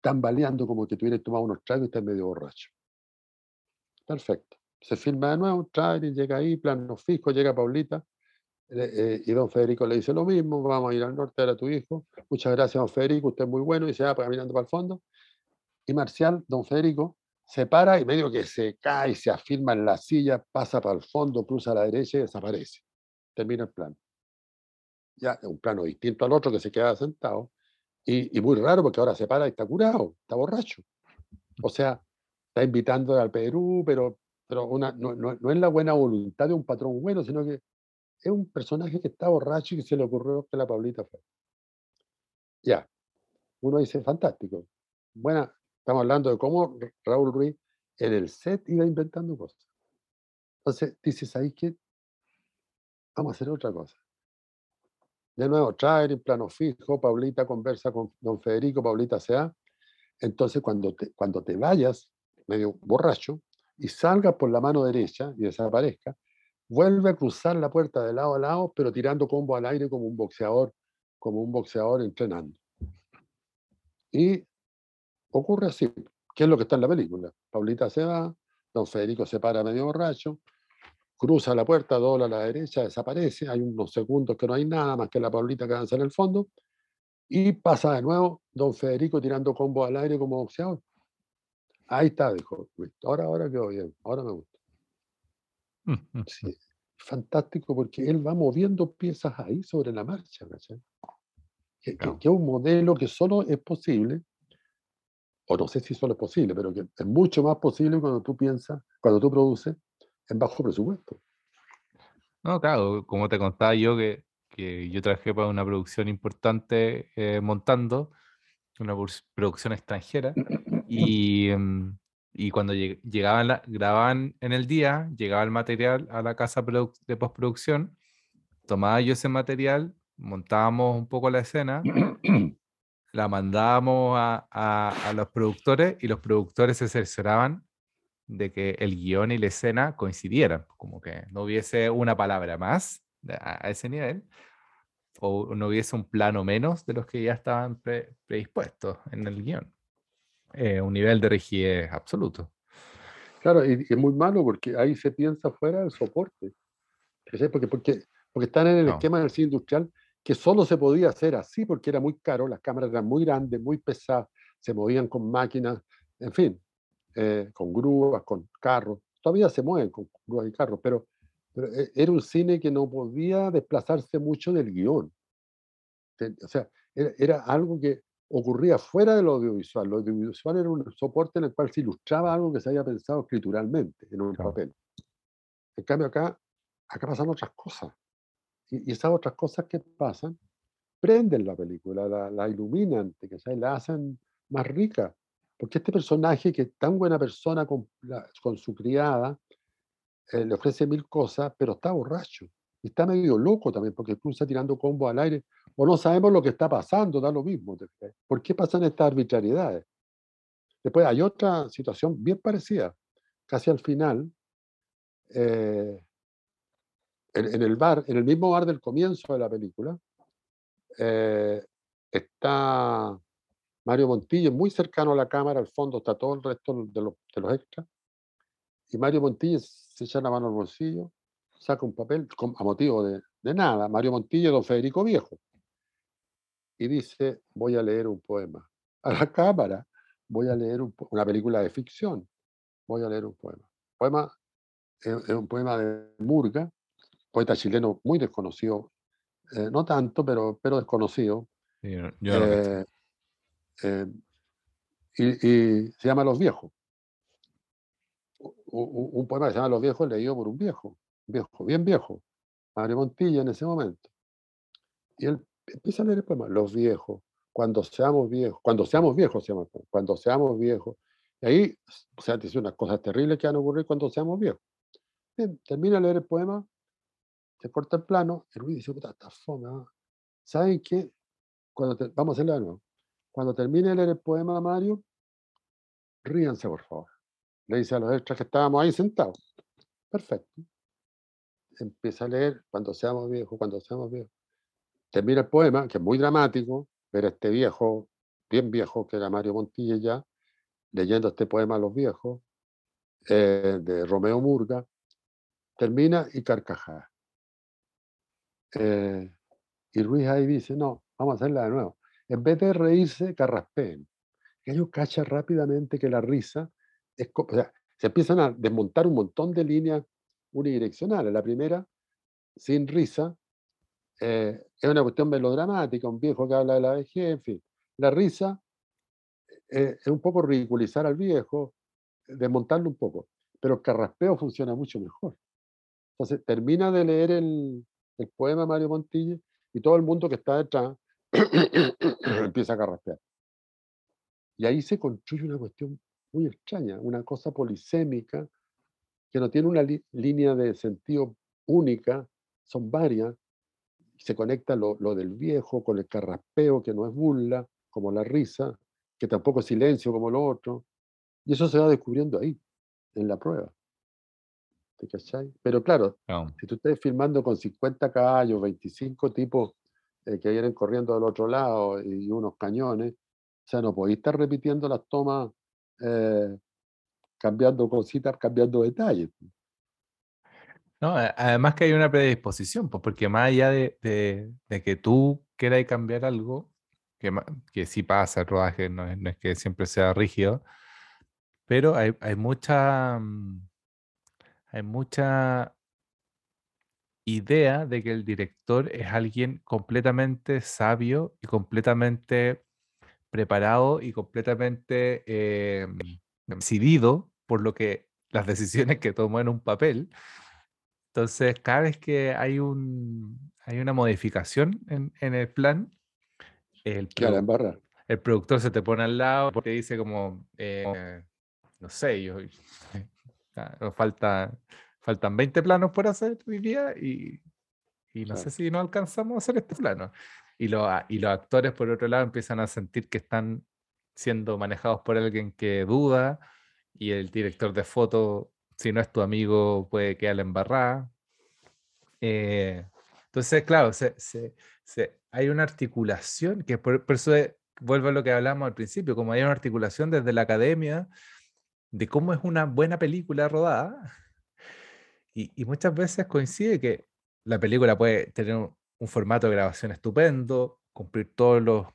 tambaleando como que tuvieras tomado unos tragos y estás medio borracho. Perfecto. Se firma de nuevo, trae y llega ahí, plano fijo, llega Paulita, eh, y don Federico le dice lo mismo, vamos a ir al norte, a tu hijo. Muchas gracias, don Federico, usted es muy bueno, y se va caminando para el fondo. Y Marcial, don Federico, se para y medio que se cae, se afirma en la silla, pasa para el fondo, cruza a la derecha y desaparece. Termina el plano. Ya, un plano distinto al otro que se queda sentado. Y, muy raro porque ahora se para y está curado, está borracho. O sea, está invitando al Perú, pero, pero una, no, no, no, es la buena voluntad de un patrón bueno, sino que es un personaje que está borracho y que se le ocurrió que la Paulita fue. Ya. Uno dice, fantástico. Buena, Estamos hablando de cómo Raúl Ruiz en el set iba inventando cosas. Entonces dices ahí que vamos a hacer otra cosa. De nuevo, traer en plano fijo, Paulita conversa con don Federico, Paulita se. Entonces cuando te, cuando te vayas, medio borracho, y salgas por la mano derecha y desaparezca, vuelve a cruzar la puerta de lado a lado, pero tirando combo al aire como un boxeador, como un boxeador entrenando. Y ocurre así, ¿Qué es lo que está en la película. Paulita se va, don Federico se para medio borracho, cruza la puerta, dobla a la derecha, desaparece, hay unos segundos que no hay nada más que la Paulita que avanza en el fondo, y pasa de nuevo don Federico tirando combo al aire como boxeador. Ahí está, dijo Ahora, ahora quedó bien, ahora me gusta. Sí, fantástico porque él va moviendo piezas ahí sobre la marcha, que, que, es un modelo que solo es posible o no sé si solo es posible, pero que es mucho más posible cuando tú piensas, cuando tú produces en bajo presupuesto. No, claro, como te contaba yo que, que yo trabajé para una producción importante eh, montando, una producción extranjera, y, mm, y cuando llegaban, la, grababan en el día, llegaba el material a la casa de postproducción, tomaba yo ese material, montábamos un poco la escena, la mandábamos a, los productores y los productores se cercioraban de que el guion y la escena coincidieran, como que no hubiese una palabra más a, ese nivel, o no hubiese un plano menos de los que ya estaban predispuestos en el guion. Eh, un nivel de rigidez absoluto. Claro, y, es muy malo porque ahí se piensa fuera del soporte. Porque, porque, porque están en el esquema del cine industrial que solo se podía hacer así porque era muy caro, las cámaras eran muy grandes, muy pesadas, se movían con máquinas, en fin, eh, con grúas, con carros. Todavía se mueven con grúas y carros, pero, eh, era un cine que no podía desplazarse mucho del guion. O sea, era, algo que ocurría fuera del audiovisual. Lo audiovisual era un soporte en el cual se ilustraba algo que se había pensado escrituralmente en un papel. En cambio acá, acá pasan otras cosas. Y, esas otras cosas que pasan prenden la película, la, iluminan, que la hacen más rica. Porque este personaje, que es tan buena persona con, con su criada, eh, le ofrece mil cosas, pero está borracho. Y está medio loco también, porque cruza tirando combo al aire. O no sabemos lo que está pasando, da lo mismo. ¿Por qué pasan estas arbitrariedades? Después hay otra situación bien parecida. Casi al final, eh, en, el bar, en el mismo bar del comienzo de la película, eh, está Mario Montillo, muy cercano a la cámara, al fondo está todo el resto de los, de los extras, y Mario Montillo se echa la mano al bolsillo, saca un papel a motivo de, nada, Mario Montilla y don Federico Viejo, y dice, voy a leer un poema. A la cámara, voy a leer una película de ficción, voy a leer un poema. poema es, un poema de Murga, poeta chileno muy desconocido, eh, no tanto, pero, pero desconocido. Eh, eh, y, se llama Los Viejos. Un, poema que se llama Los Viejos leído por un viejo, viejo, bien viejo, Mario Montilla en ese momento. Y él empieza a leer el poema, Los Viejos, cuando seamos viejos, cuando seamos viejos se llama, cuando seamos viejos. Y ahí, o sea, dice unas cosas terribles que van a ocurrir cuando seamos viejos. Bien, termina de leer el poema, se corta el plano, y Ruiz dice, puta, está fome. ¿ah? ¿Saben qué? Cuando vamos a hacerlo de nuevo. Cuando termine de leer el poema, Mario, ríanse, por favor. Le dice a los extras que estábamos ahí sentados. Perfecto. Empieza a leer cuando seamos viejos, cuando seamos viejos. Termina el poema, que es muy dramático, ver a este viejo, bien viejo, que era Mario Montilla ya, leyendo este poema a los viejos, eh, de Romeo Murga, termina y carcajada. Eh, y Ruiz ahí dice, no, vamos a hacerla de nuevo. En vez de reírse, carraspeen. Ellos cachan rápidamente que la risa es... O se empiezan a desmontar un montón de líneas unidireccionales. La primera, sin risa, eh, es una cuestión melodramática, un viejo que habla de la vejez, en fin. La risa eh, es un poco ridiculizar al viejo, desmontarlo un poco, pero el carraspeo funciona mucho mejor. Entonces, termina de leer el, el poema Mario Montilla y todo el mundo que está detrás empieza a carraspear. Y ahí se construye una cuestión muy extraña, una cosa polisémica que no tiene una línea de sentido única, son varias, se conecta lo, lo, del viejo con el carraspeo, que no es burla, como la risa, que tampoco es silencio como lo otro, y eso se va descubriendo ahí, en la prueba. Pero claro, si tú estás filmando con 50 caballos, 25 tipos eh, que vienen corriendo del otro lado y unos cañones, o sea, no podéis estar repitiendo las tomas, eh, cambiando cositas, cambiando detalles. No, además que hay una predisposición, pues porque más allá de, de, que tú quieras cambiar algo, que, que sí pasa el rodaje, no es, que siempre sea rígido, pero hay, hay mucha mm, hay mucha idea de que el director es alguien completamente sabio y completamente preparado y completamente em, decidido por lo que las decisiones que tomó en un papel. Entonces, cada vez que hay, un, hay una modificación en, el plan, el, el productor se te pone al lado porque dice como, eh, no sé, yo, nos falta, faltan 20 planos por hacer hoy día y, y no sé si no alcanzamos a hacer este plano. Y, lo, y los actores, por otro lado, empiezan a sentir que están siendo manejados por alguien que duda y el director de foto, si no es tu amigo, puede quedar embarrada. Eh, entonces, claro, se, se, se, hay una articulación, que por, por eso vuelvo a lo que hablamos al principio, como hay una articulación desde la academia, de cómo es una buena película rodada. Y, muchas veces coincide que la película puede tener un, formato de grabación estupendo, cumplir todos los,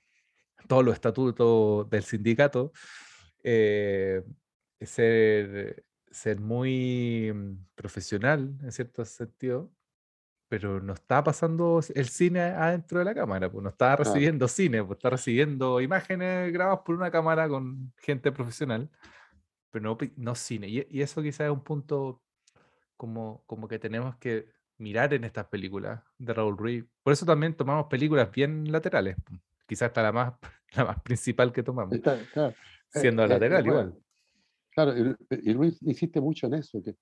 todos los estatutos del sindicato, eh, ser, ser muy mm, profesional en cierto sentido, pero no está pasando el cine adentro de la cámara, pues no está recibiendo cine, pues está recibiendo imágenes grabadas por una cámara con gente profesional pero no, cine. Y, eso quizás es un punto como, como que tenemos que mirar en estas películas de Raúl Ruiz. Por eso también tomamos películas bien laterales. Quizás está la más, la más principal que tomamos. Eh, siendo eh, lateral igual. Claro, y, Ruiz insiste mucho en eso, que,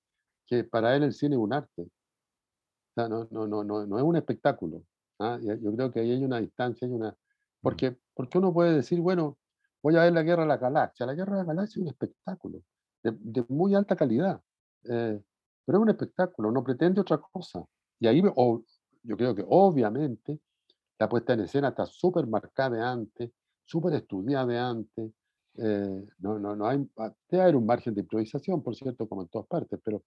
que para él el cine es un arte. O sea, no, no, no, no, no es un espectáculo. ¿ah? Yo creo que ahí hay una distancia, hay una... Mm. Porque, porque uno puede decir, bueno, voy a ver la Guerra de la Galaxia. La Guerra de la Galaxia es un espectáculo de, muy alta calidad, eh, pero es un espectáculo, no pretende otra cosa. Y ahí yo creo que obviamente la puesta en escena está súper marcada de antes, súper estudiada de antes. Eh, no, no, no hay, debe haber un margen de improvisación, por cierto, como en todas partes, pero,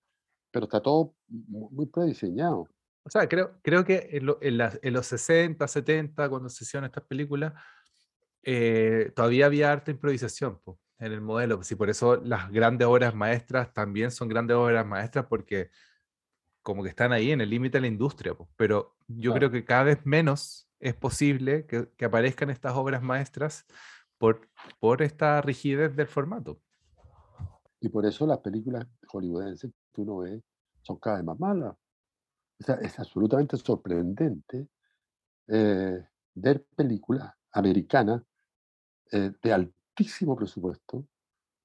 pero está todo muy prediseñado. O sea, creo, creo que en, en, los 60, 70, cuando se hicieron estas películas, eh, todavía había harta improvisación en el modelo. Y por eso las grandes obras maestras también son grandes obras maestras, porque como que están ahí en el límite de la industria. Pero yo creo que cada vez menos es posible que, que, aparezcan estas obras maestras por, por esta rigidez del formato. Y por eso las películas hollywoodenses que uno ve son cada vez más malas. es absolutamente sorprendente eh, ver películas americanas eh, de altísimo presupuesto,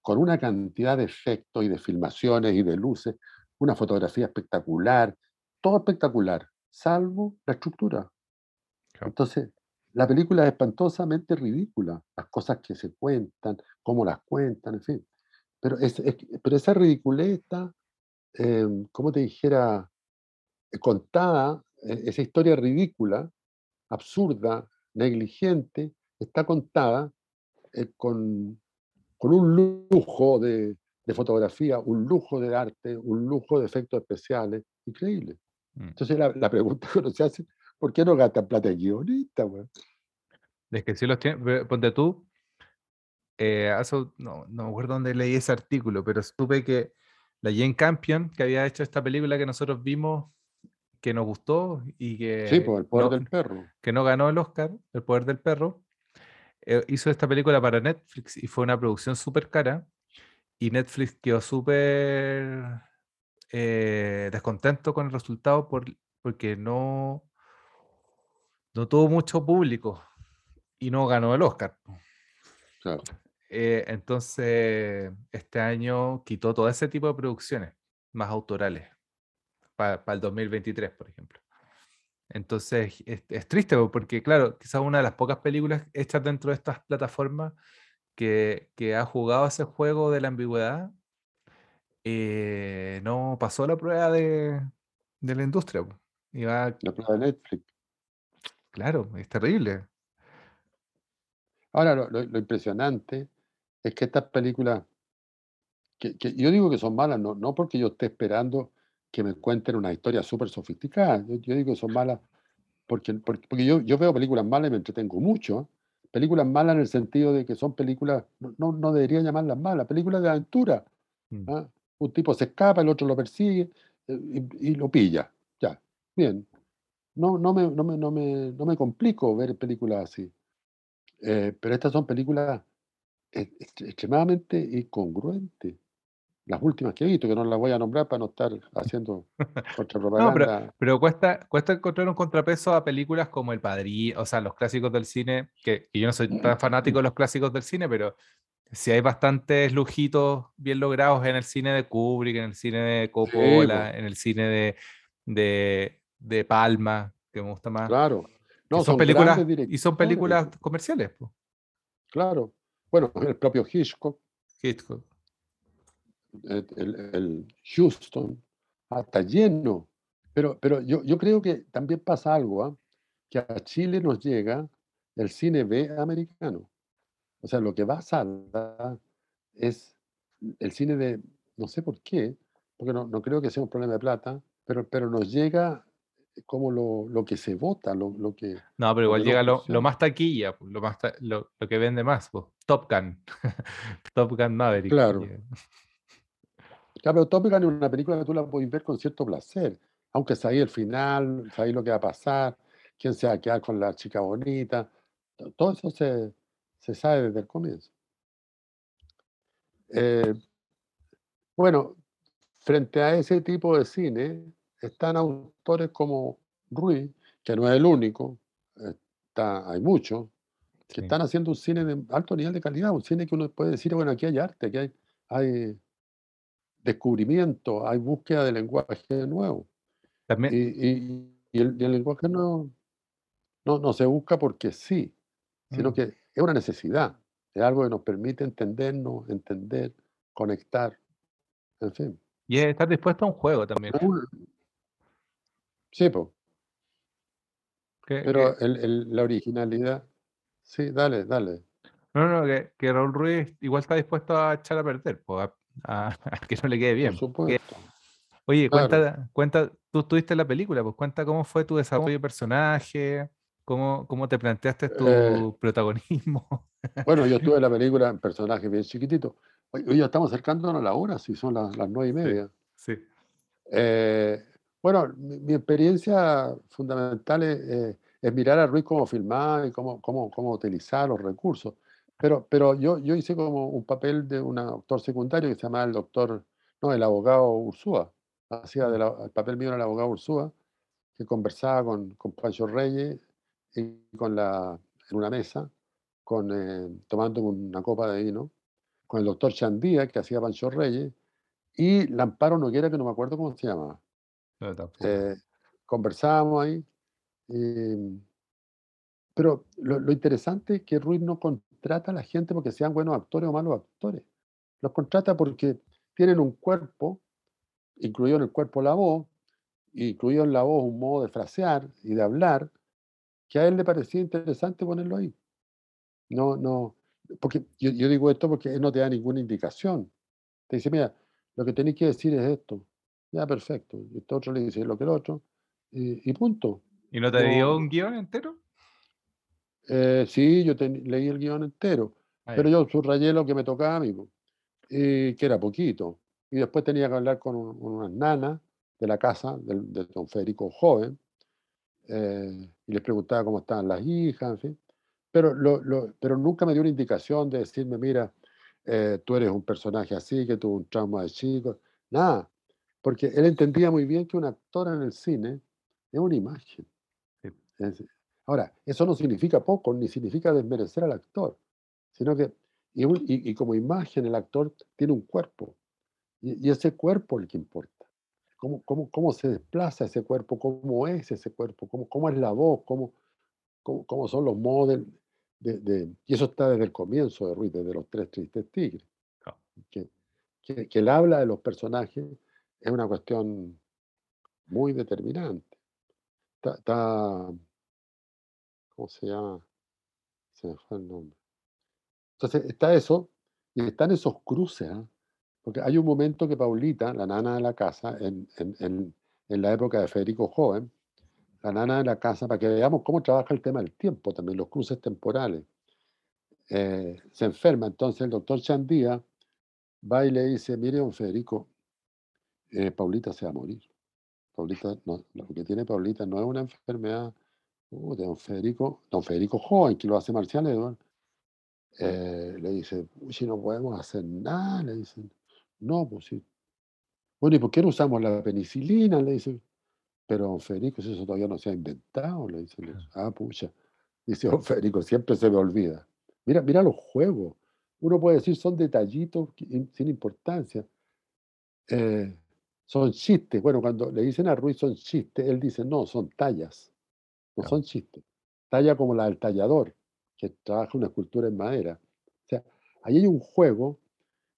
con una cantidad de efectos y de filmaciones y de luces, una fotografía espectacular, todo espectacular, salvo la estructura. Entonces, la película es espantosamente ridícula, las cosas que se cuentan, cómo las cuentan, en fin. Pero, es, pero esa ridiculez está, em, como te dijera, eh, contada, e, esa historia ridícula, absurda, negligente, está contada eh, con, con, un lujo de, de, fotografía, un lujo de arte, un lujo de efectos especiales, increíble. Mm. Entonces la, la, pregunta que uno se hace, ¿por qué no gastan plata en guionistas? Es que si los tiene, ponte tú, eh, no, no me acuerdo dónde leí ese artículo, pero supe que la Jane Campion, que había hecho esta película que nosotros vimos, que nos gustó y que... Sí, por el poder del perro. Que no ganó el Oscar, el poder del perro, eh, hizo esta película para Netflix y fue una producción súper cara y Netflix quedó súper eh, descontento con el resultado por, porque no, no tuvo mucho público y no ganó el Oscar. Claro. Eh, entonces, este año quitó todo ese tipo de producciones más autorales para el 2023, por ejemplo. Entonces es, triste porque, claro, quizás una de las pocas películas hechas dentro de estas plataformas que, que ha jugado ese juego de la ambigüedad eh, no pasó la prueba de, de la industria. La prueba de Netflix. Claro, es terrible. Ahora, lo, impresionante es que estas películas, que, yo digo que son malas, no, no porque yo esté esperando que me cuenten una historia súper sofisticada. Yo, digo que son malas porque, porque, yo, yo, veo películas malas y me entretengo mucho. Películas malas en el sentido de que son películas, no, no debería llamarlas malas, películas de aventura. Mm. ¿ah? Un tipo se escapa, el otro lo persigue eh, y, lo pilla. Ya, bien. No, no, me, no, me, no, me, no me complico ver películas así. Eh, pero estas son películas extremadamente incongruentes las últimas que he visto, que no las voy a nombrar para no estar haciendo propaganda. no, pero, cuesta, cuesta encontrar un contrapeso a películas como El Padrino, o sea, los clásicos del cine, que, yo no soy tan fanático de los clásicos del cine, pero si hay bastantes lujitos bien logrados en el cine de Kubrick, en el cine de Coppola, en el cine de, de, de, Palma, que me gusta más. Claro. No, son, películas y son películas comerciales. Claro. Bueno, el propio Hitchcock. Hitchcock el, Houston, ah, está lleno. Pero, pero yo, yo creo que también pasa algo, ¿ah? que a Chile nos llega el cine B americano. O sea, lo que va a es el cine de, no sé por qué, porque no, no, creo que sea un problema de plata, pero, pero nos llega como lo, lo que se vota, lo, lo, que... No, pero igual llega lo, lo, más taquilla, lo, más lo, que vende más, Top Gun, Top Gun Maverick. Claro. Claro, pero Top Gun es una película que tú la puedes ver con cierto placer, aunque sabes el final, sabes lo que va a pasar, quién se va a quedar con la chica bonita, todo eso se, se sabe desde el comienzo. Eh, bueno, frente a ese tipo de cine están autores como Ruiz, que no es el único, está, hay muchos, que están haciendo un cine de alto nivel de calidad, un cine que uno puede decir, bueno, aquí hay arte, aquí hay, hay descubrimiento, hay búsqueda de lenguaje nuevo. También. Y, el, lenguaje no, no, no, se busca porque sí, sino mm. que es una necesidad, es algo que nos permite entendernos, entender, conectar, en fin. Y estar dispuesto a un juego también. Sí, pues. Pero la originalidad, sí, dale, dale. No, no, que, que, Raúl Ruiz igual está dispuesto a echar a perder, pues, a, que no le quede bien. Por supuesto. Oye, cuenta, cuenta, tú estuviste en la película, pues cuenta cómo fue tu desarrollo de personaje, cómo, cómo te planteaste tu eh, protagonismo. Bueno, yo estuve en la película en personaje bien chiquitito. Hoy, ya estamos acercándonos a la hora, si son las, nueve y media. Sí. Eh, bueno, mi, experiencia fundamental es, mirar a Ruiz cómo filmar y cómo, cómo, cómo utilizar los recursos. Pero, pero yo, yo hice como un papel de un actor secundario que se llamaba el doctor, no, el abogado Ursúa. Hacía el papel mío era el abogado Ursúa, que conversaba con, con Pancho Reyes y con la, en una mesa, con, eh, tomando una copa de vino, con el doctor Chandía, que hacía Pancho Reyes, y Lamparo Noguera, que no me acuerdo cómo se llamaba. Eh, conversábamos ahí. pero lo, interesante es que Ruiz no, trata a la gente porque sean buenos actores o malos actores. Los contrata porque tienen un cuerpo, incluido en el cuerpo la voz, incluido en la voz un modo de frasear y de hablar, que a él le parecía interesante ponerlo ahí. No, no, porque yo, digo esto porque él no te da ninguna indicación. Te dice, mira, lo que tenéis que decir es esto. Ya, perfecto. Y este otro le dice lo que el otro. Y, punto. ¿Y no te dio un guion entero? Eh, sí, yo leí el guion entero, ah, pero yo subrayé lo que me tocaba a mí, y que era poquito. Y después tenía que hablar con unas nanas de la casa de don Federico Joven, eh, y les preguntaba cómo estaban las hijas, en fin. Pero, lo, pero nunca me dio una indicación de decirme, mira, eh, tú eres un personaje así, que tuvo un trauma de chico. Nada, porque él entendía muy bien que un actor en el cine es una imagen. Ahora, eso no significa poco, ni significa desmerecer al actor, sino que, y, como imagen, el actor tiene un cuerpo, y, ese cuerpo es el que importa. Cómo, cómo, cómo, se desplaza ese cuerpo, cómo es ese cuerpo, cómo, cómo es la voz, cómo, cómo, son los modos de, Y eso está desde el comienzo de Ruiz, desde los tres tristes tigres. Que, que, que, el habla de los personajes es una cuestión muy determinante. está ¿Cómo se llama? Se me fue el nombre. Entonces está eso, y están esos cruces, ¿ah? porque hay un momento que Paulita, la nana de la casa, en, en, en, la época de Federico Joven, la nana de la casa, para que veamos cómo trabaja el tema del tiempo, también los cruces temporales, eh, se enferma. Entonces el doctor Chandía va y le dice, mire, don Federico, eh, Paulita se va a morir. Paulita, no, lo que tiene Paulita no es una enfermedad Uh, de don Federico, don Federico Joven, que lo hace Marcial Edward, eh, le dice, si no podemos hacer nada, le dicen, no, pues sí. Bueno, ¿y por qué no usamos la penicilina? Le dicen, pero don Federico, eso todavía no se ha inventado, le dicen, ah, pucha. Dice don Federico, siempre se me olvida. Mira, mira los juegos. Uno puede decir, son detallitos sin importancia. Eh, son chistes. Bueno, cuando le dicen a Ruiz son chistes, él dice, no, son tallas. No son chistes. Talla como la del tallador, que trabaja una escultura en madera. O sea, ahí hay un juego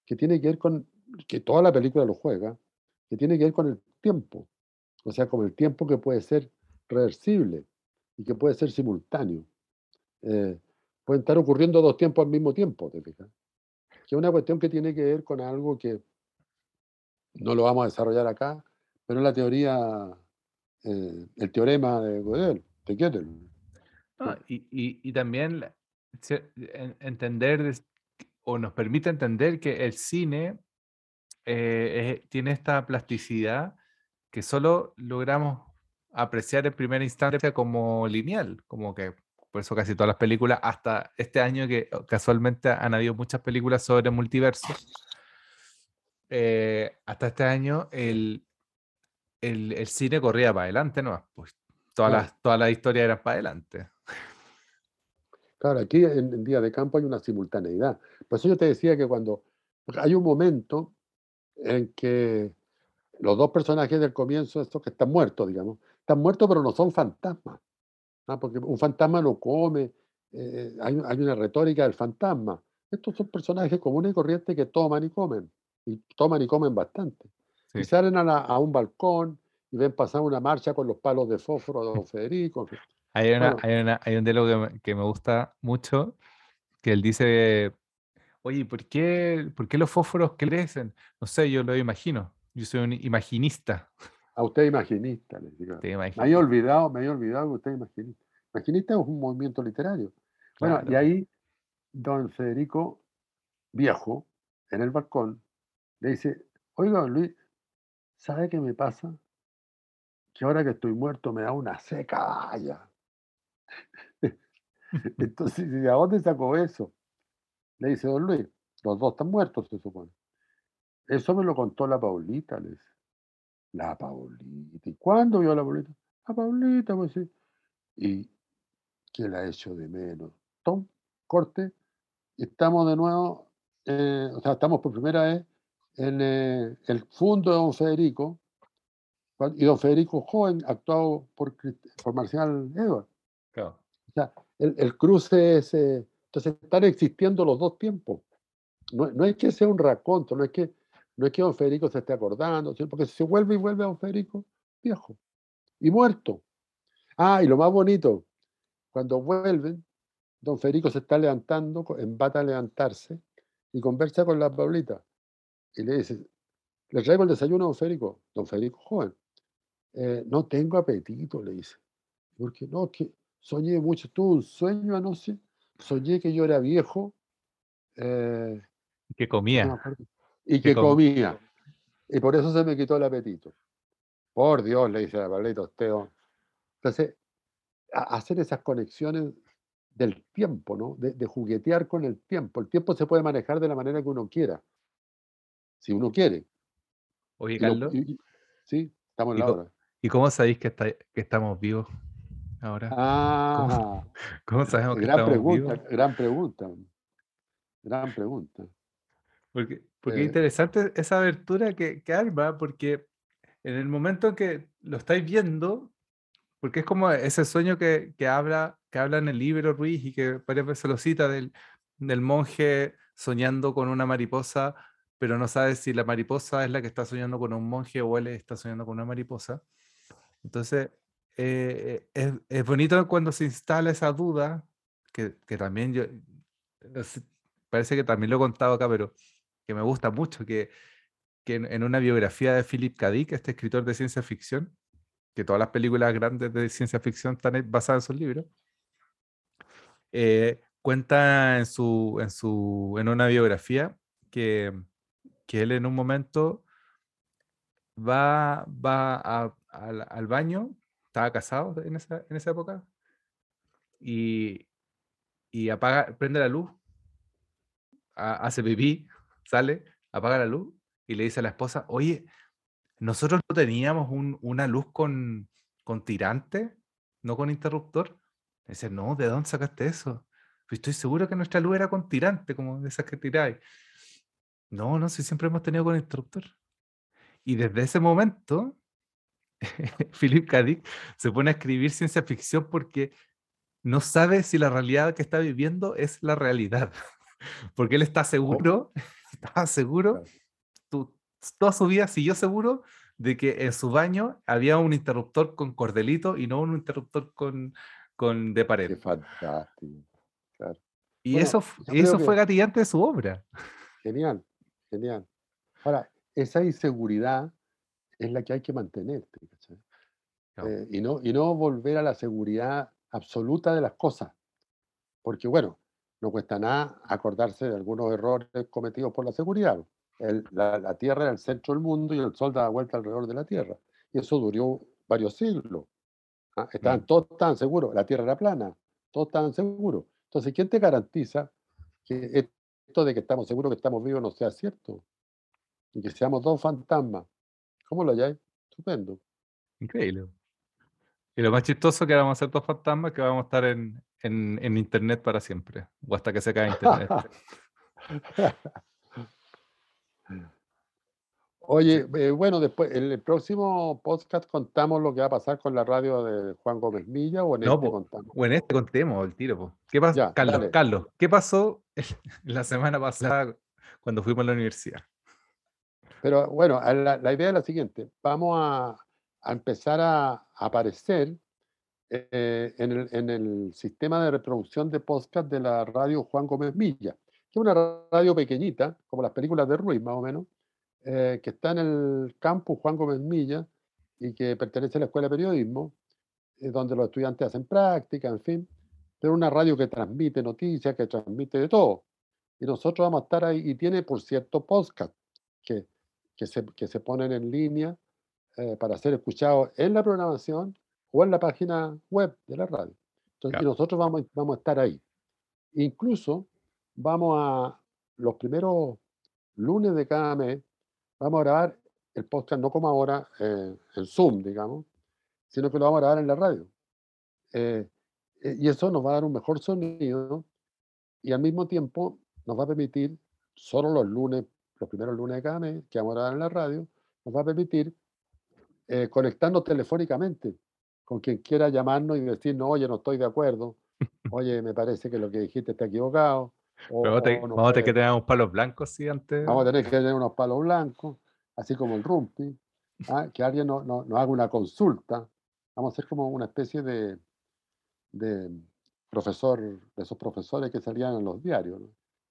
que tiene que ver con, que toda la película lo juega, que tiene que ver con el tiempo. O sea, con el tiempo que puede ser reversible y que puede ser simultáneo. Eh, pueden estar ocurriendo dos tiempos al mismo tiempo, ¿te fijas? Que es una cuestión que tiene que ver con algo que no lo vamos a desarrollar acá, pero es la teoría, eh, el teorema de Gödel, y, también entender o nos permite entender que el cine eh, tiene esta plasticidad que solo logramos apreciar en primera instancia como lineal, como que por eso casi todas las películas, hasta este año que casualmente han habido muchas películas sobre multiverso, eh, hasta este año el, el, cine corría para adelante, ¿no? Pues toda, la, toda la historia era para adelante. Claro, aquí en, Día de Campo hay una simultaneidad. Por eso yo te decía que cuando hay un momento en que los dos personajes del comienzo, estos que están muertos, digamos, están muertos pero no son fantasmas. ¿ah? Porque un fantasma lo come, eh, hay, una retórica del fantasma. Estos son personajes comunes y corrientes que toman y comen, y toman y comen bastante. Y salen a, a un balcón, y ven pasar una marcha con los palos de fósforo de don Federico. Hay, una, hay, una, hay, un diálogo que me, gusta mucho, que él dice, oye, ¿por qué, ¿por qué los fósforos crecen? No sé, yo lo imagino. Yo soy un imaginista. A usted imaginista, le digo. Me había olvidado, me había olvidado que usted imaginista. Imaginista es un movimiento literario. Bueno, y ahí don Federico, viejo, en el balcón, le dice, oiga, Luis, ¿sabe qué me pasa? Que ahora que estoy muerto me da una seca Entonces, ¿de dónde sacó eso? Le dice, don Luis, los dos están muertos, se supone. Eso me lo contó la Paulita, le dice. La Paulita. ¿Y cuándo vio a la Paulita? La Paulita, pues sí. Y que la hecho de menos. Tom, corte. Estamos de nuevo, eh, o sea, estamos por primera vez en eh, el fondo de don Federico, y don Federico joven, actuado por, por Marcial Edward. Claro. O sea, el, cruce es, eh, entonces están existiendo los dos tiempos. No, no, es que sea un raconto, no es que, no es que don Federico se esté acordando, sino porque se vuelve y vuelve a don Federico viejo y muerto. Ah, y lo más bonito, cuando vuelven, don Federico se está levantando, embata a levantarse y conversa con la Paulita. Y le dice, le traigo el desayuno a don Federico, don Federico joven. Eh, no tengo apetito, le dice. Porque no, que soñé mucho, tuve un sueño anoche, soñé que yo era viejo. Eh, que comía. y que, comía. Y por eso se me quitó el apetito. Por Dios, le dice a Pablito Osteo. Entonces, hacer esas conexiones del tiempo, ¿no? De, juguetear con el tiempo. El tiempo se puede manejar de la manera que uno quiera, si uno quiere. Oye, Carlos. sí, estamos en la hora. ¿Y cómo sabéis que, que estamos vivos ahora? Ah, ¿Cómo, sabemos que gran estamos pregunta, vivos? Gran pregunta. Gran pregunta. Porque, porque es eh. interesante esa abertura que, que arma, porque en el momento en que lo estáis viendo, porque es como ese sueño que, que, habla, que habla en el libro Ruiz y que varias veces lo cita del, del monje soñando con una mariposa, pero no sabe si la mariposa es la que está soñando con un monje o él está soñando con una mariposa. Entonces, eh, es, es, bonito cuando se instala esa duda, que, que también yo, parece que también lo he contado acá, pero que me gusta mucho, que, que en, en, una biografía de Philip K. Dick, este escritor de ciencia ficción, que todas las películas grandes de ciencia ficción están basadas en sus libros, eh, cuenta en, su, en, su, en una biografía que, que él en un momento va, va al, baño, estaba casado en esa, en esa época, y, y apaga, prende la luz, hace pipí, sale, apaga la luz y le dice a la esposa, oye, nosotros no teníamos una luz con, con tirante, no con interruptor. Dice, no, ¿de dónde sacaste eso? Pues estoy seguro que nuestra luz era con tirante, como esas que tiráis. No, no, si siempre hemos tenido con interruptor. Y desde ese momento, Philip K. Dick se pone a escribir ciencia ficción porque no sabe si la realidad que está viviendo es la realidad. Porque él está oh. seguro, estaba seguro toda su vida siguió seguro de que en su baño había un interruptor con cordelito y no un interruptor con, con de pared. Qué fantástico. Y eso, eso fue gatillante de su obra. Genial, genial. Ahora, esa inseguridad es la que hay que mantener. Eh, y, no, y no volver a la seguridad absoluta de las cosas. Porque, bueno, no cuesta nada acordarse de algunos errores cometidos por la seguridad la, Tierra era el centro del mundo y el Sol daba vuelta alrededor de la Tierra. Y eso duró varios siglos. ¿ah? Estaban. Todos estaban seguros, la Tierra era plana, todos estaban seguros. Entonces, ¿quién te garantiza que esto de que estamos seguros que estamos vivos no sea cierto? Y que seamos dos fantasmas. ¿Cómo lo hay? Estupendo. Increíble. Y lo más chistoso es que vamos a ser dos fantasmas que vamos a estar en, en, en Internet para siempre, o hasta que se caiga Internet. Oye, eh, bueno, después, en el próximo podcast contamos lo que va a pasar con la radio de Juan Gómez Milla o en este contamos. O en este contemos el tiro. ¿Qué pasó? Carlos, Carlos, ¿qué pasó la semana pasada cuando fuimos a la universidad? Pero bueno, la, idea es la siguiente. Vamos a, empezar a, aparecer eh, en, el, en, el, sistema de reproducción de podcast de la radio Juan Gómez Milla, que es una radio pequeñita, como las películas de Ruiz, más o menos, eh, que está en el campus Juan Gómez Milla y que pertenece a la Escuela de Periodismo, eh, donde los estudiantes hacen práctica, en fin, pero una radio que transmite noticias, que transmite de todo. Y nosotros vamos a estar ahí, y tiene, por cierto, podcast que, que, se, que se ponen en línea eh, para ser escuchados en la programación o en la página web de la radio. Entonces, y nosotros vamos, vamos a estar ahí. Incluso vamos a, los primeros lunes de cada mes, vamos a grabar el podcast no como ahora eh, en Zoom, digamos, sino que lo vamos a grabar en la radio. Eh, eh, y eso nos va a dar un mejor sonido y al mismo tiempo nos va a permitir, solo los lunes, los primeros lunes de cada mes, que vamos a grabar en la radio, nos va a permitir conectarnos telefónicamente con quien quiera llamarnos y decirnos, oye, no estoy de acuerdo, oye, me parece que lo que dijiste está equivocado. Vamos, a tener que tener unos palos blancos, sí, antes. Vamos a tener que tener unos palos blancos, así como el rumpi, ¿ah? que alguien nos no, haga una consulta. Vamos a ser como una especie de, de profesor, de esos profesores que salían en los diarios,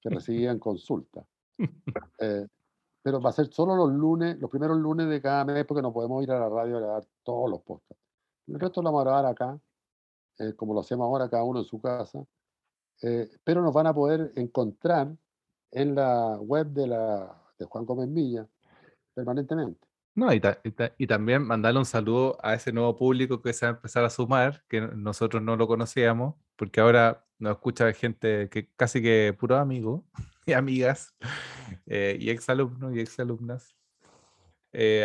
que recibían consulta. Eh, pero va a ser solo los lunes, los primeros lunes de cada mes, porque no podemos ir a la radio a grabar todos los podcasts. El resto lo vamos a grabar acá, eh, como lo hacemos ahora cada uno en su casa, eh, pero nos van a poder encontrar en la web de, la, de Juan Gómez Milla permanentemente. No, y, y, también mandarle un saludo a ese nuevo público que se va a empezar a sumar, que nosotros no lo conocíamos, porque ahora nos escucha gente que casi que puro amigos y amigas, eh, y exalumnos y exalumnas.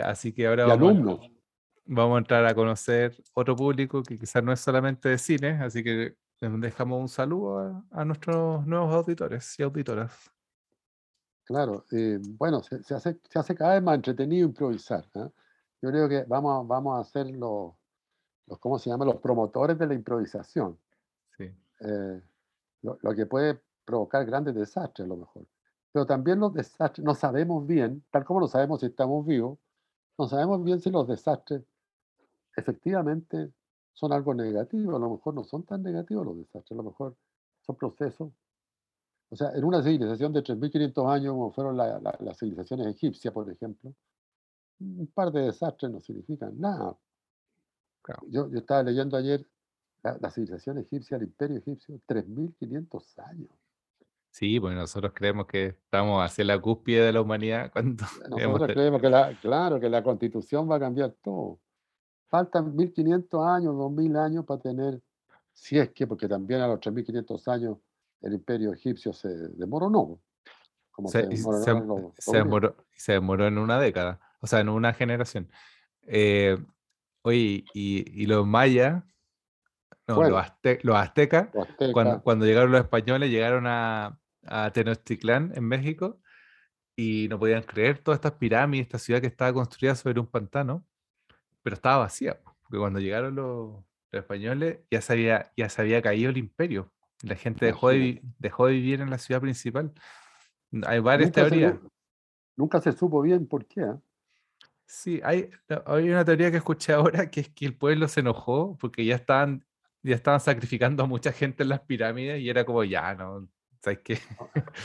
así que ahora... Y alumnos vamos a entrar a conocer otro público que quizás no es solamente de cine, así que dejamos un saludo a, nuestros nuevos auditores y auditoras. Claro, eh, bueno, se, hace, se hace cada vez más entretenido improvisar. ¿eh? Yo creo que vamos, vamos a ser los, los, ¿cómo se llama? Los promotores de la improvisación. Sí. Eh, lo, lo, que puede provocar grandes desastres a lo mejor. Pero también los desastres, no sabemos bien, tal como no sabemos si estamos vivos, no sabemos bien si los desastres efectivamente son algo negativo, a lo mejor no son tan negativos los desastres, a lo mejor son procesos. O sea, en una civilización de 3.500 años, como fueron las civilizaciones egipcias, por ejemplo, un par de desastres no significan nada. Yo, yo, estaba leyendo ayer la, civilización egipcia, el imperio egipcio, 3.500 años. Sí, pues nosotros creemos que estamos hacia la cúspide de la humanidad. Cuando nosotros creemos que, la, claro, que la constitución va a cambiar todo. Faltan 1500 años, 2000 años para tener, si es que, porque también a los 3500 años el imperio egipcio se demoró, no. se, se, demoró, en una década, o sea, en una generación. Eh, oye, y, los mayas, no, los, aztecas, cuando, cuando, llegaron los españoles, llegaron a, a Tenochtitlán, en México, y no podían creer todas estas pirámides, esta ciudad que estaba construida sobre un pantano pero estaba vacía, porque cuando llegaron los, españoles ya se, había, ya se había caído el imperio. La gente dejó de, dejó de vivir en la ciudad principal. Hay varias teorías. nunca se supo bien por qué. ¿ah? Sí, hay, hay una teoría que escuché ahora que es que el pueblo se enojó porque ya estaban, ya estaban sacrificando a mucha gente en las pirámides y era como, ya, no, ¿sabes qué?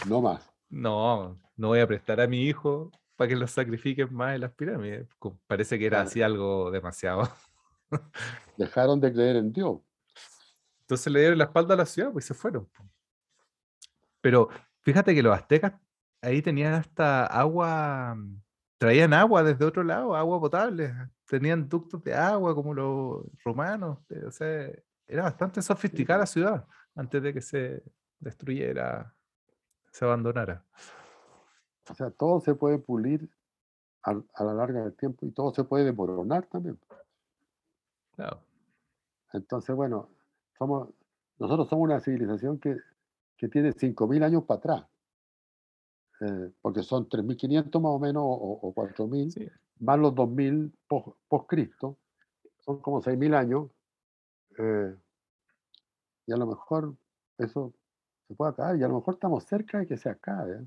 No más. no, no voy a prestar a mi hijo para que los sacrifiquen más en las pirámides. Parece que era así algo demasiado. Dejaron de creer en Dios. Entonces le dieron la espalda a la ciudad pues, y se fueron. Pero fíjate que los aztecas ahí tenían hasta agua, mm, traían agua desde otro lado, agua potable. Tenían ductos de agua como los romanos. Eh, o sea, era bastante sofisticada la ciudad antes de que se destruyera, se abandonara. O sea, todo se puede pulir a, la larga del tiempo y todo se puede demoronar también. Claro. Entonces, bueno, somos, nosotros somos una civilización que, que tiene 5.000 años para atrás. Eh, porque son 3.500 más o menos o, 4.000, más los 2.000 post-Cristo, son como 6.000 años. Eh, y a lo mejor eso se puede acabar, y a lo mejor estamos cerca de que se acabe.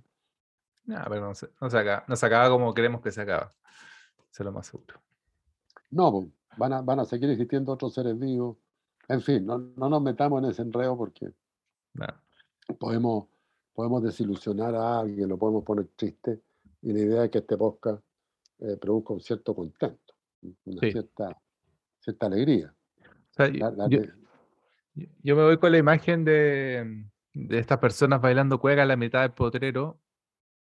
No, pero no se, acaba, no se acaba como queremos que se acaba. Eso es lo más seguro. No, pues, van a, van a seguir existiendo otros seres vivos. En fin, no, nos metamos en ese enredo porque podemos, podemos desilusionar a alguien, lo podemos poner triste. Y la idea es que este podcast eh, produzca un cierto contento, una cierta, cierta alegría. yo, me voy con la imagen de, de estas personas bailando cueca a la mitad del potrero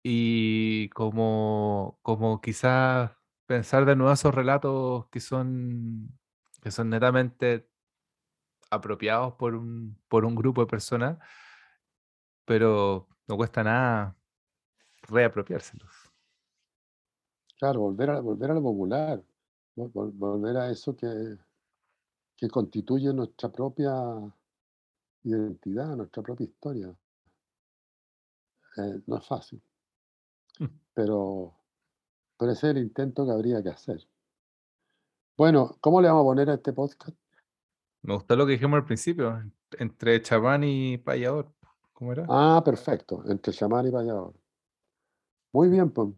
y como, como quizás pensar de nuevo esos relatos que son, que son netamente apropiados por un, por un grupo de personas, pero no cuesta nada reapropiárselos. Claro, volver a, volver a lo popular, volver a eso que, que constituye nuestra propia identidad, nuestra propia historia. Eh, no es fácil. pero, pero ese es el intento que habría que hacer. Bueno, ¿cómo le vamos a poner a este podcast? Me gustó lo que dijimos al principio, entre chamán y payador. ¿Cómo era? Ah, perfecto, entre chamán y payador. Muy bien, pues.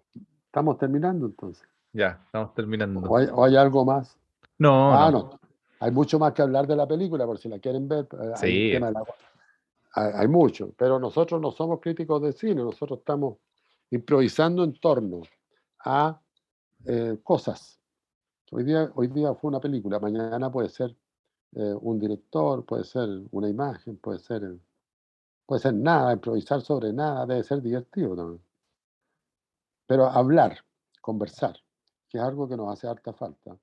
Estamos terminando entonces. Ya, estamos terminando. ¿O hay, algo más? No, ah, no. Hay mucho más que hablar de la película, por si la quieren ver. Eh, sí. Hay, hay, mucho, pero nosotros no somos críticos de cine, nosotros estamos improvisando en torno a eh, cosas. Hoy día, fue una película, mañana puede ser eh, un director, puede ser una imagen, puede ser, puede ser nada, improvisar sobre nada, debe ser divertido también. Pero hablar, conversar, que es algo que nos hace harta falta.